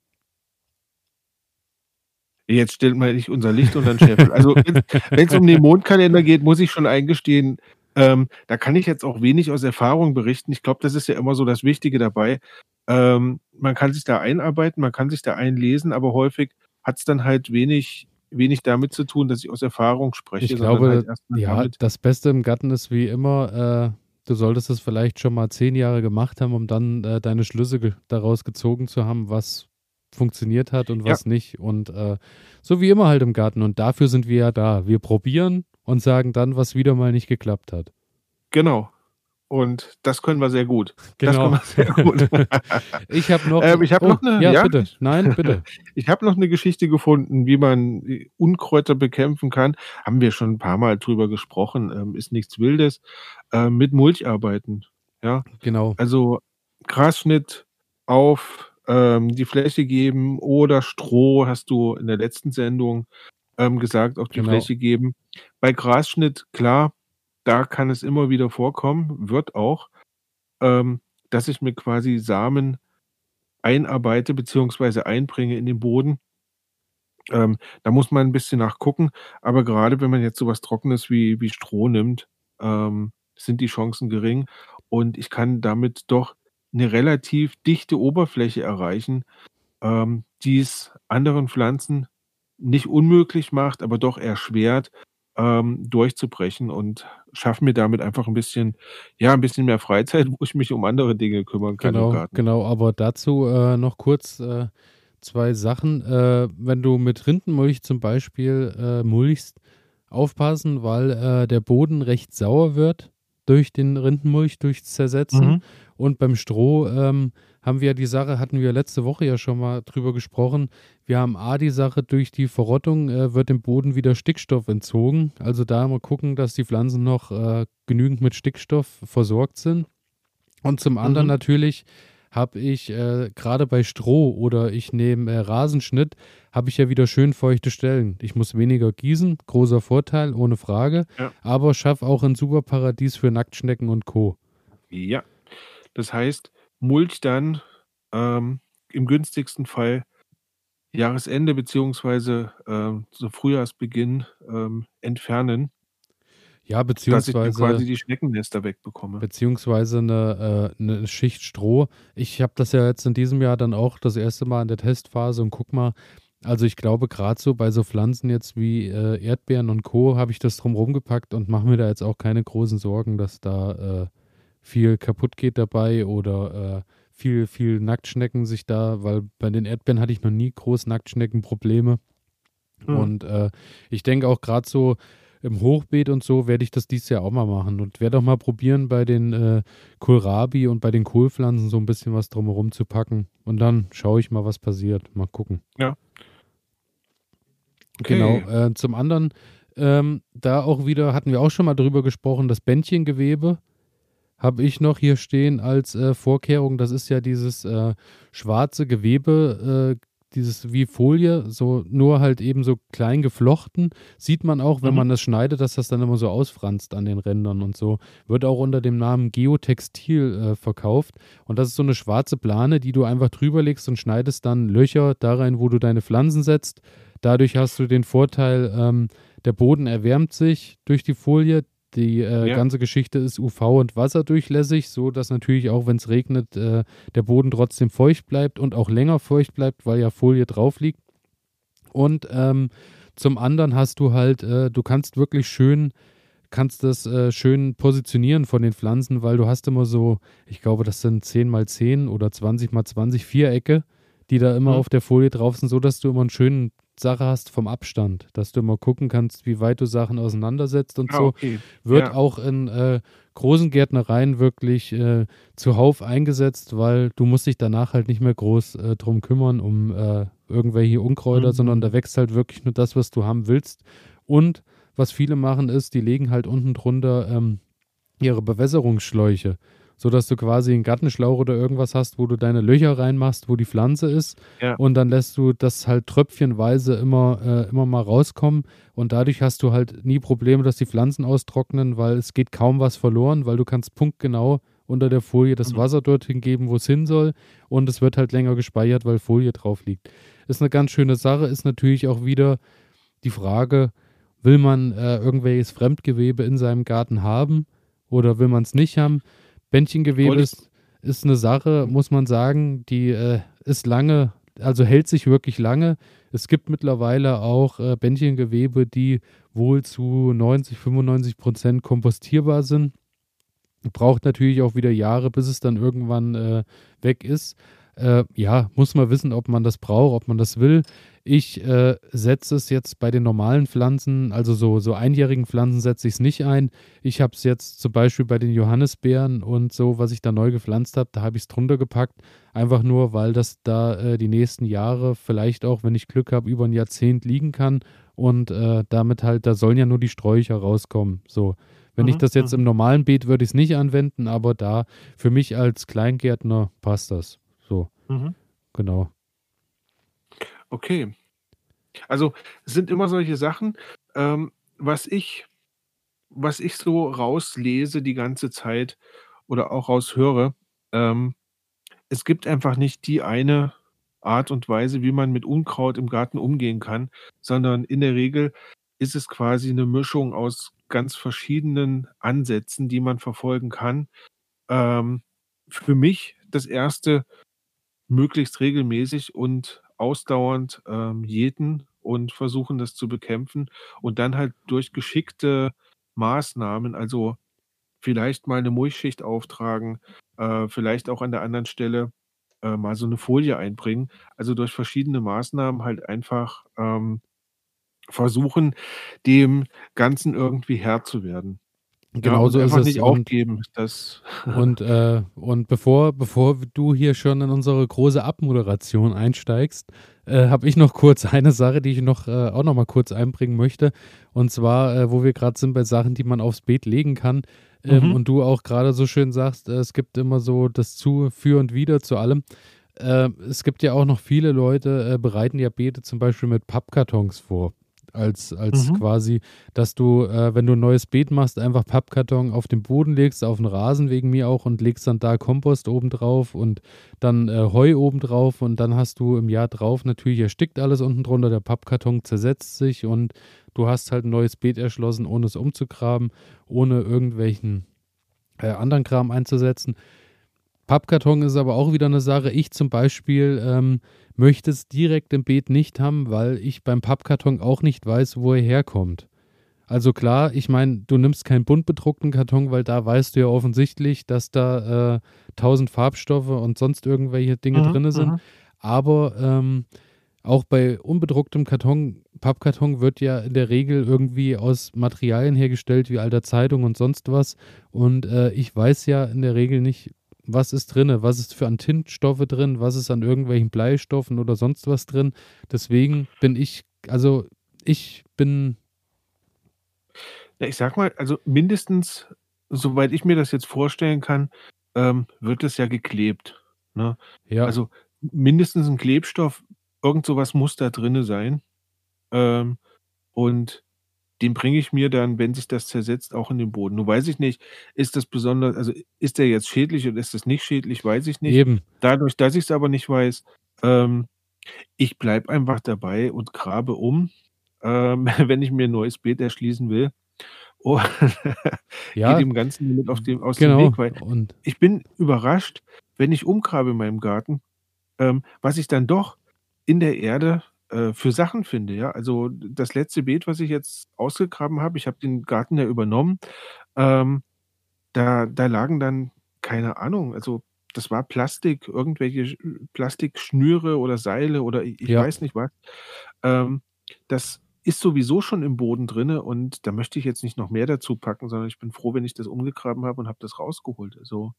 Jetzt stellt man nicht unser Licht unter den Scheffel. Also wenn es um den Mondkalender geht, muss ich schon eingestehen, ähm, da kann ich jetzt auch wenig aus Erfahrung berichten. Ich glaube, das ist ja immer so das Wichtige dabei. Ähm, man kann sich da einarbeiten, man kann sich da einlesen, aber häufig hat es dann halt wenig, wenig damit zu tun, dass ich aus Erfahrung spreche. Ich glaube, halt ja, damit. das Beste im Garten ist wie immer, äh, du solltest es vielleicht schon mal zehn Jahre gemacht haben, um dann äh, deine Schlüsse ge daraus gezogen zu haben, was funktioniert hat und was ja. nicht. Und äh, so wie immer halt im Garten. Und dafür sind wir ja da. Wir probieren und sagen dann, was wieder mal nicht geklappt hat. Genau. Und das können wir sehr gut. Genau. Das können wir sehr gut. <laughs> ich habe noch, <laughs> ähm, ich hab oh, noch eine. Ja, ja, bitte. Nein, bitte. <laughs> ich habe noch eine Geschichte gefunden, wie man Unkräuter bekämpfen kann. Haben wir schon ein paar Mal drüber gesprochen. Ähm, ist nichts Wildes. Ähm, mit Mulch arbeiten. Ja, genau. Also Grasschnitt auf ähm, die Fläche geben oder Stroh, hast du in der letzten Sendung ähm, gesagt, auf die genau. Fläche geben. Bei Grasschnitt, klar, da kann es immer wieder vorkommen, wird auch, ähm, dass ich mir quasi Samen einarbeite bzw. einbringe in den Boden. Ähm, da muss man ein bisschen nachgucken, aber gerade wenn man jetzt so was Trockenes wie, wie Stroh nimmt, ähm, sind die Chancen gering und ich kann damit doch eine relativ dichte Oberfläche erreichen, ähm, die es anderen Pflanzen nicht unmöglich macht, aber doch erschwert, ähm, durchzubrechen und schaffe mir damit einfach ein bisschen, ja, ein bisschen mehr Freizeit, <laughs> wo ich mich um andere Dinge kümmern kann genau, im Garten. Genau, aber dazu äh, noch kurz äh, zwei Sachen. Äh, wenn du mit Rindenmulch zum Beispiel äh, mulchst, aufpassen, weil äh, der Boden recht sauer wird durch den Rindenmulch, durchs Zersetzen. Mhm. Und beim Stroh ähm, haben wir die Sache, hatten wir letzte Woche ja schon mal drüber gesprochen. Wir haben A, die Sache, durch die Verrottung äh, wird dem Boden wieder Stickstoff entzogen. Also da mal gucken, dass die Pflanzen noch äh, genügend mit Stickstoff versorgt sind. Und zum anderen mhm. natürlich habe ich äh, gerade bei Stroh oder ich nehme äh, Rasenschnitt, habe ich ja wieder schön feuchte Stellen. Ich muss weniger gießen, großer Vorteil, ohne Frage, ja. aber schaffe auch ein super Paradies für Nacktschnecken und Co. Ja, das heißt, Mulch dann ähm, im günstigsten Fall Jahresende beziehungsweise ähm, so Frühjahrsbeginn ähm, entfernen. Ja, beziehungsweise. Dass ich quasi die Schneckennester wegbekomme. Beziehungsweise eine, äh, eine Schicht Stroh. Ich habe das ja jetzt in diesem Jahr dann auch das erste Mal in der Testphase und guck mal, also ich glaube, gerade so bei so Pflanzen jetzt wie äh, Erdbeeren und Co. habe ich das drumherum gepackt und mache mir da jetzt auch keine großen Sorgen, dass da äh, viel kaputt geht dabei oder äh, viel, viel Nacktschnecken sich da, weil bei den Erdbeeren hatte ich noch nie groß Nacktschneckenprobleme. Mhm. Und äh, ich denke auch gerade so im Hochbeet und so werde ich das dieses Jahr auch mal machen und werde auch mal probieren, bei den äh, Kohlrabi und bei den Kohlpflanzen so ein bisschen was drumherum zu packen. Und dann schaue ich mal, was passiert. Mal gucken. Ja. Okay. Genau. Äh, zum anderen, ähm, da auch wieder, hatten wir auch schon mal drüber gesprochen, das Bändchengewebe habe ich noch hier stehen als äh, Vorkehrung. Das ist ja dieses äh, schwarze Gewebe, äh, dieses wie Folie, so nur halt eben so klein geflochten. Sieht man auch, wenn mhm. man das schneidet, dass das dann immer so ausfranst an den Rändern und so. Wird auch unter dem Namen Geotextil äh, verkauft. Und das ist so eine schwarze Plane, die du einfach drüber legst und schneidest dann Löcher da rein, wo du deine Pflanzen setzt. Dadurch hast du den Vorteil, ähm, der Boden erwärmt sich durch die Folie, die äh, ja. ganze Geschichte ist UV- und wasserdurchlässig, so dass natürlich auch, wenn es regnet, äh, der Boden trotzdem feucht bleibt und auch länger feucht bleibt, weil ja Folie drauf liegt. Und ähm, zum anderen hast du halt, äh, du kannst wirklich schön, kannst das äh, schön positionieren von den Pflanzen, weil du hast immer so, ich glaube, das sind 10 mal 10 oder 20 mal 20 Vierecke, die da immer mhm. auf der Folie drauf sind, so dass du immer einen schönen Sache hast vom Abstand, dass du immer gucken kannst, wie weit du Sachen auseinandersetzt und ah, so. Okay. Wird ja. auch in äh, großen Gärtnereien wirklich äh, zuhauf eingesetzt, weil du musst dich danach halt nicht mehr groß äh, drum kümmern, um äh, irgendwelche Unkräuter, mhm. sondern da wächst halt wirklich nur das, was du haben willst. Und was viele machen ist, die legen halt unten drunter ähm, ihre Bewässerungsschläuche sodass du quasi einen Gartenschlauch oder irgendwas hast, wo du deine Löcher reinmachst, wo die Pflanze ist. Ja. Und dann lässt du das halt tröpfchenweise immer, äh, immer mal rauskommen. Und dadurch hast du halt nie Probleme, dass die Pflanzen austrocknen, weil es geht kaum was verloren, weil du kannst punktgenau unter der Folie das mhm. Wasser dorthin geben, wo es hin soll. Und es wird halt länger gespeichert, weil Folie drauf liegt. Ist eine ganz schöne Sache, ist natürlich auch wieder die Frage, will man äh, irgendwelches Fremdgewebe in seinem Garten haben oder will man es nicht haben? Bändchengewebe ist, ist eine Sache, muss man sagen, die äh, ist lange, also hält sich wirklich lange. Es gibt mittlerweile auch äh, Bändchengewebe, die wohl zu 90, 95 Prozent kompostierbar sind. Braucht natürlich auch wieder Jahre, bis es dann irgendwann äh, weg ist. Äh, ja, muss man wissen, ob man das braucht, ob man das will. Ich äh, setze es jetzt bei den normalen Pflanzen, also so, so einjährigen Pflanzen setze ich es nicht ein. Ich habe es jetzt zum Beispiel bei den Johannisbeeren und so, was ich da neu gepflanzt habe, da habe ich es drunter gepackt. Einfach nur, weil das da äh, die nächsten Jahre, vielleicht auch, wenn ich Glück habe, über ein Jahrzehnt liegen kann. Und äh, damit halt, da sollen ja nur die Sträucher rauskommen. So. Wenn mhm, ich das jetzt im normalen Beet würde ich es nicht anwenden, aber da für mich als Kleingärtner passt das. So. Mhm. Genau. Okay. Also, es sind immer solche Sachen, ähm, was ich was ich so rauslese die ganze Zeit oder auch raushöre, ähm, es gibt einfach nicht die eine Art und Weise, wie man mit Unkraut im Garten umgehen kann, sondern in der Regel ist es quasi eine Mischung aus ganz verschiedenen Ansätzen, die man verfolgen kann. Ähm, für mich das erste möglichst regelmäßig und ausdauernd ähm, jäten und versuchen, das zu bekämpfen und dann halt durch geschickte Maßnahmen, also vielleicht mal eine Mulchschicht auftragen, äh, vielleicht auch an der anderen Stelle äh, mal so eine Folie einbringen. Also durch verschiedene Maßnahmen halt einfach ähm, versuchen, dem Ganzen irgendwie Herr zu werden. Genau so ist es. nicht aufgeben. Das <laughs> und, äh, und bevor, bevor du hier schon in unsere große Abmoderation einsteigst, äh, habe ich noch kurz <laughs> eine Sache, die ich noch äh, auch noch mal kurz einbringen möchte. Und zwar, äh, wo wir gerade sind bei Sachen, die man aufs Beet legen kann. Ähm, mhm. Und du auch gerade so schön sagst, äh, es gibt immer so das Zu, Für und Wider zu allem. Äh, es gibt ja auch noch viele Leute, bereiten ja Beete zum Beispiel mit Pappkartons vor als, als mhm. quasi, dass du, äh, wenn du ein neues Beet machst, einfach Pappkarton auf den Boden legst, auf den Rasen wegen mir auch und legst dann da Kompost oben drauf und dann äh, Heu oben drauf und dann hast du im Jahr drauf natürlich erstickt alles unten drunter, der Pappkarton zersetzt sich und du hast halt ein neues Beet erschlossen, ohne es umzugraben, ohne irgendwelchen äh, anderen Kram einzusetzen. Pappkarton ist aber auch wieder eine Sache. Ich zum Beispiel ähm, möchte es direkt im Beet nicht haben, weil ich beim Pappkarton auch nicht weiß, wo er herkommt. Also klar, ich meine, du nimmst keinen bunt bedruckten Karton, weil da weißt du ja offensichtlich, dass da äh, tausend Farbstoffe und sonst irgendwelche Dinge mhm, drin sind. Mhm. Aber ähm, auch bei unbedrucktem Karton, Pappkarton wird ja in der Regel irgendwie aus Materialien hergestellt, wie alter Zeitung und sonst was. Und äh, ich weiß ja in der Regel nicht, was ist drin, was ist für an Tintstoffe drin, was ist an irgendwelchen Bleistoffen oder sonst was drin. Deswegen bin ich, also ich bin. Ja, ich sag mal, also mindestens, soweit ich mir das jetzt vorstellen kann, ähm, wird es ja geklebt. Ne? Ja. Also mindestens ein Klebstoff, irgend sowas muss da drin sein. Ähm, und den bringe ich mir dann, wenn sich das zersetzt, auch in den Boden. Nun weiß ich nicht, ist das besonders, also ist der jetzt schädlich oder ist das nicht schädlich, weiß ich nicht. Eben. Dadurch, dass ich es aber nicht weiß, ähm, ich bleibe einfach dabei und grabe um, ähm, <laughs> wenn ich mir ein neues Beet erschließen will. Und <laughs> ja, gehe dem Ganzen mit auf dem, aus genau. dem Weg. Weil und ich bin überrascht, wenn ich umgrabe in meinem Garten, ähm, was ich dann doch in der Erde äh, für Sachen finde, ja. Also, das letzte Beet, was ich jetzt ausgegraben habe ich habe den Garten ja übernommen, ähm, da da lagen dann keine Ahnung, also, das war Plastik, irgendwelche Plastikschnüre oder Seile oder ich Ja. weiß nicht was. Ähm, das ist sowieso schon im Boden drinne und da möchte ich jetzt nicht noch mehr dazu packen, sondern ich bin froh, wenn ich das umgegraben habe und habe das rausgeholt. Also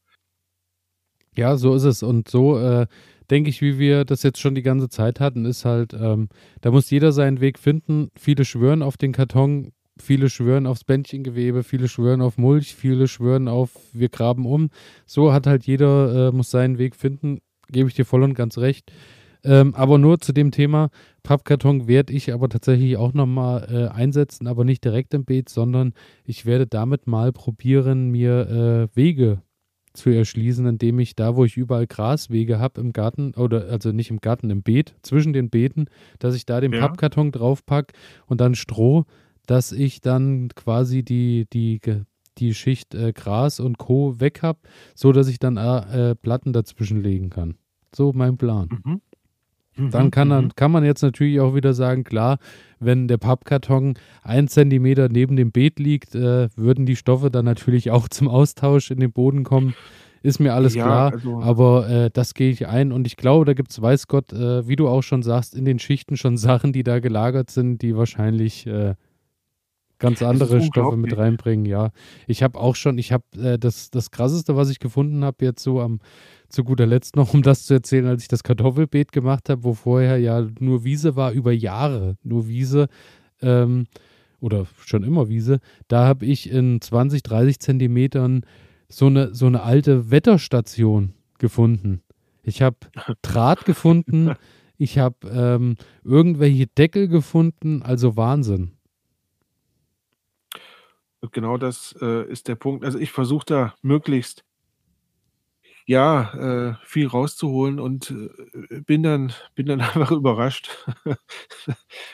ja, so ist es. Und so äh, denke ich, wie wir das jetzt schon die ganze Zeit hatten, ist halt, ähm, da muss jeder seinen Weg finden. Viele schwören auf den Karton, viele schwören aufs Bändchengewebe, viele schwören auf Mulch, viele schwören auf wir graben um. So hat halt jeder, äh, muss seinen Weg finden, gebe ich dir voll und ganz recht. Ähm, aber nur zu dem Thema Pappkarton werde ich aber tatsächlich auch nochmal äh, einsetzen, aber nicht direkt im Beet, sondern ich werde damit mal probieren, mir äh, Wege zu erschließen, indem ich da, wo ich überall Graswege habe im Garten, oder also nicht im Garten, im Beet, zwischen den Beeten, dass ich da den ja. Pappkarton draufpacke und dann Stroh, dass ich dann quasi die, die, die Schicht äh, Gras und Co. weg habe, so dass ich dann äh, Platten dazwischen legen kann. So mein Plan. Mhm. Dann mhm, kann, dann mhm. kann man jetzt natürlich auch wieder sagen, klar, wenn der Pappkarton ein Zentimeter neben dem Beet liegt, äh, würden die Stoffe dann natürlich <laughs> auch zum Austausch in den Boden kommen. Ist mir alles ja, klar, also, aber äh, das gehe ich ein und ich glaube, da gibt es, weiß Gott, äh, wie du auch schon sagst, in den Schichten schon <laughs> Sachen, die da gelagert sind, die wahrscheinlich äh, ganz andere Stoffe mit reinbringen. Ja, ich habe auch schon, ich habe äh, das, das krasseste, was ich gefunden habe, jetzt so am zu guter Letzt noch, <laughs> um das zu erzählen, als ich das Kartoffelbeet gemacht habe, wo vorher ja nur Wiese war, über Jahre nur Wiese ähm, oder schon immer Wiese, da habe ich in 20, 30 Zentimetern so eine, so eine alte Wetterstation gefunden. Ich habe <laughs> Draht gefunden, ich habe ähm, irgendwelche Deckel gefunden, also Wahnsinn. Genau das äh, ist der Punkt. Also ich versuche da möglichst ja, äh, viel rauszuholen und, äh, bin dann <laughs> bin dann einfach überrascht, <laughs>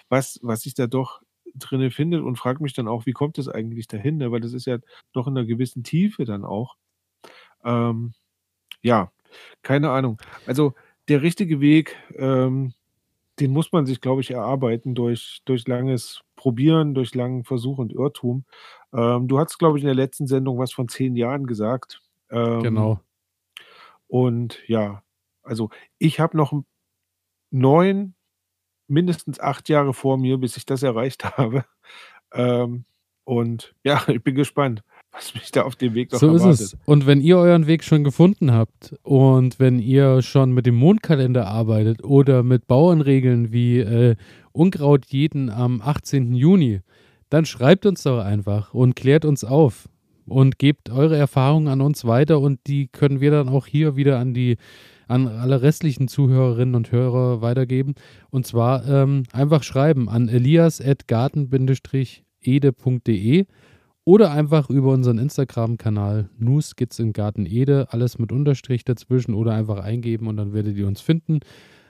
was was sich da doch drinne findet und frage mich dann auch: „Wie kommt es eigentlich dahin“, ne? Weil das ist ja doch in einer gewissen Tiefe dann auch. Ähm, ja, keine Ahnung. Also, der richtige Weg, ähm, den muss man sich, glaube ich, erarbeiten durch durch langes Probieren, durch langen Versuch und Irrtum. Ähm, du hattest, glaube ich, in der letzten Sendung was von zehn Jahren gesagt. Ähm Genau. Und ja, also ich habe noch neun, mindestens acht Jahre vor mir, bis ich das erreicht <laughs> habe. Ähm, und ja, ich bin gespannt, was mich da auf dem Weg noch so erwartet. ist es. Und wenn ihr euren Weg schon gefunden habt und wenn ihr schon mit dem Mondkalender arbeitet oder mit Bauernregeln wie äh, Unkraut jeden am 18. Juni, dann schreibt uns doch einfach und klärt uns auf. und gebt eure Erfahrungen an uns weiter und die können wir dann auch hier wieder an die an alle restlichen Zuhörerinnen und Hörer weitergeben. Und zwar ähm, einfach schreiben an elias.garten-ede.de oder einfach über unseren Instagram-Kanal Nuskits in Garten Ede, alles mit Unterstrich dazwischen oder einfach eingeben und dann werdet ihr uns finden.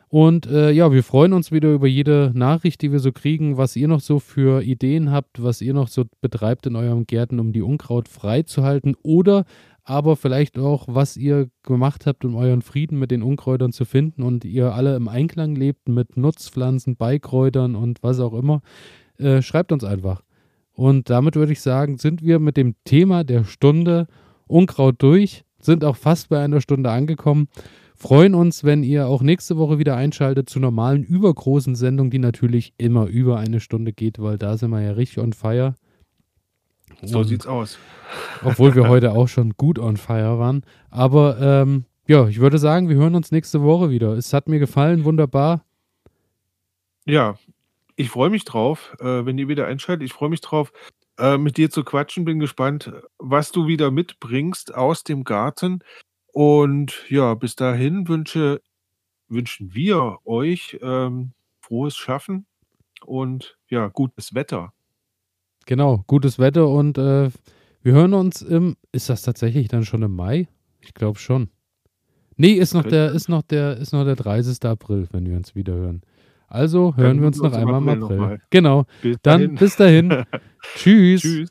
Und äh, ja, wir freuen uns wieder über jede Nachricht, die wir so kriegen, was ihr noch so für Ideen habt, was ihr noch so betreibt in eurem Gärten, um die Unkraut frei zu halten oder aber vielleicht auch, was ihr gemacht habt, um euren Frieden mit den Unkräutern zu finden und ihr alle im Einklang lebt mit Nutzpflanzen, Beikräutern und was auch immer. Äh, schreibt uns einfach. Und damit würde ich sagen, sind wir mit dem Thema der Stunde Unkraut durch, sind auch fast bei einer Stunde angekommen. Freuen uns, wenn ihr auch nächste Woche wieder einschaltet zur normalen übergroßen Sendung, die natürlich immer über eine Stunde geht, weil da sind wir ja richtig on fire. So Und, sieht's aus. Obwohl wir heute auch schon gut on fire waren. Aber ähm, ja, ich würde sagen, wir hören uns nächste Woche wieder. Es hat mir gefallen, wunderbar. Ja, ich freue mich drauf, äh, wenn ihr wieder einschaltet. Ich freue mich drauf, äh, mit dir zu quatschen. Bin gespannt, was du wieder mitbringst aus dem Garten. Und ja, bis dahin wünsche, wünschen wir euch ähm, frohes Schaffen und ja, gutes Wetter. Genau, gutes Wetter und äh, wir hören uns im. Ist das tatsächlich dann schon im Mai? Ich glaube schon. Nee, ist noch der, ist noch der, ist noch der 30. April, wenn wir uns wieder hören. Also hören dann wir uns noch einmal im April. Noch genau. Bis dann bis dahin. <laughs> Tschüss. Tschüss.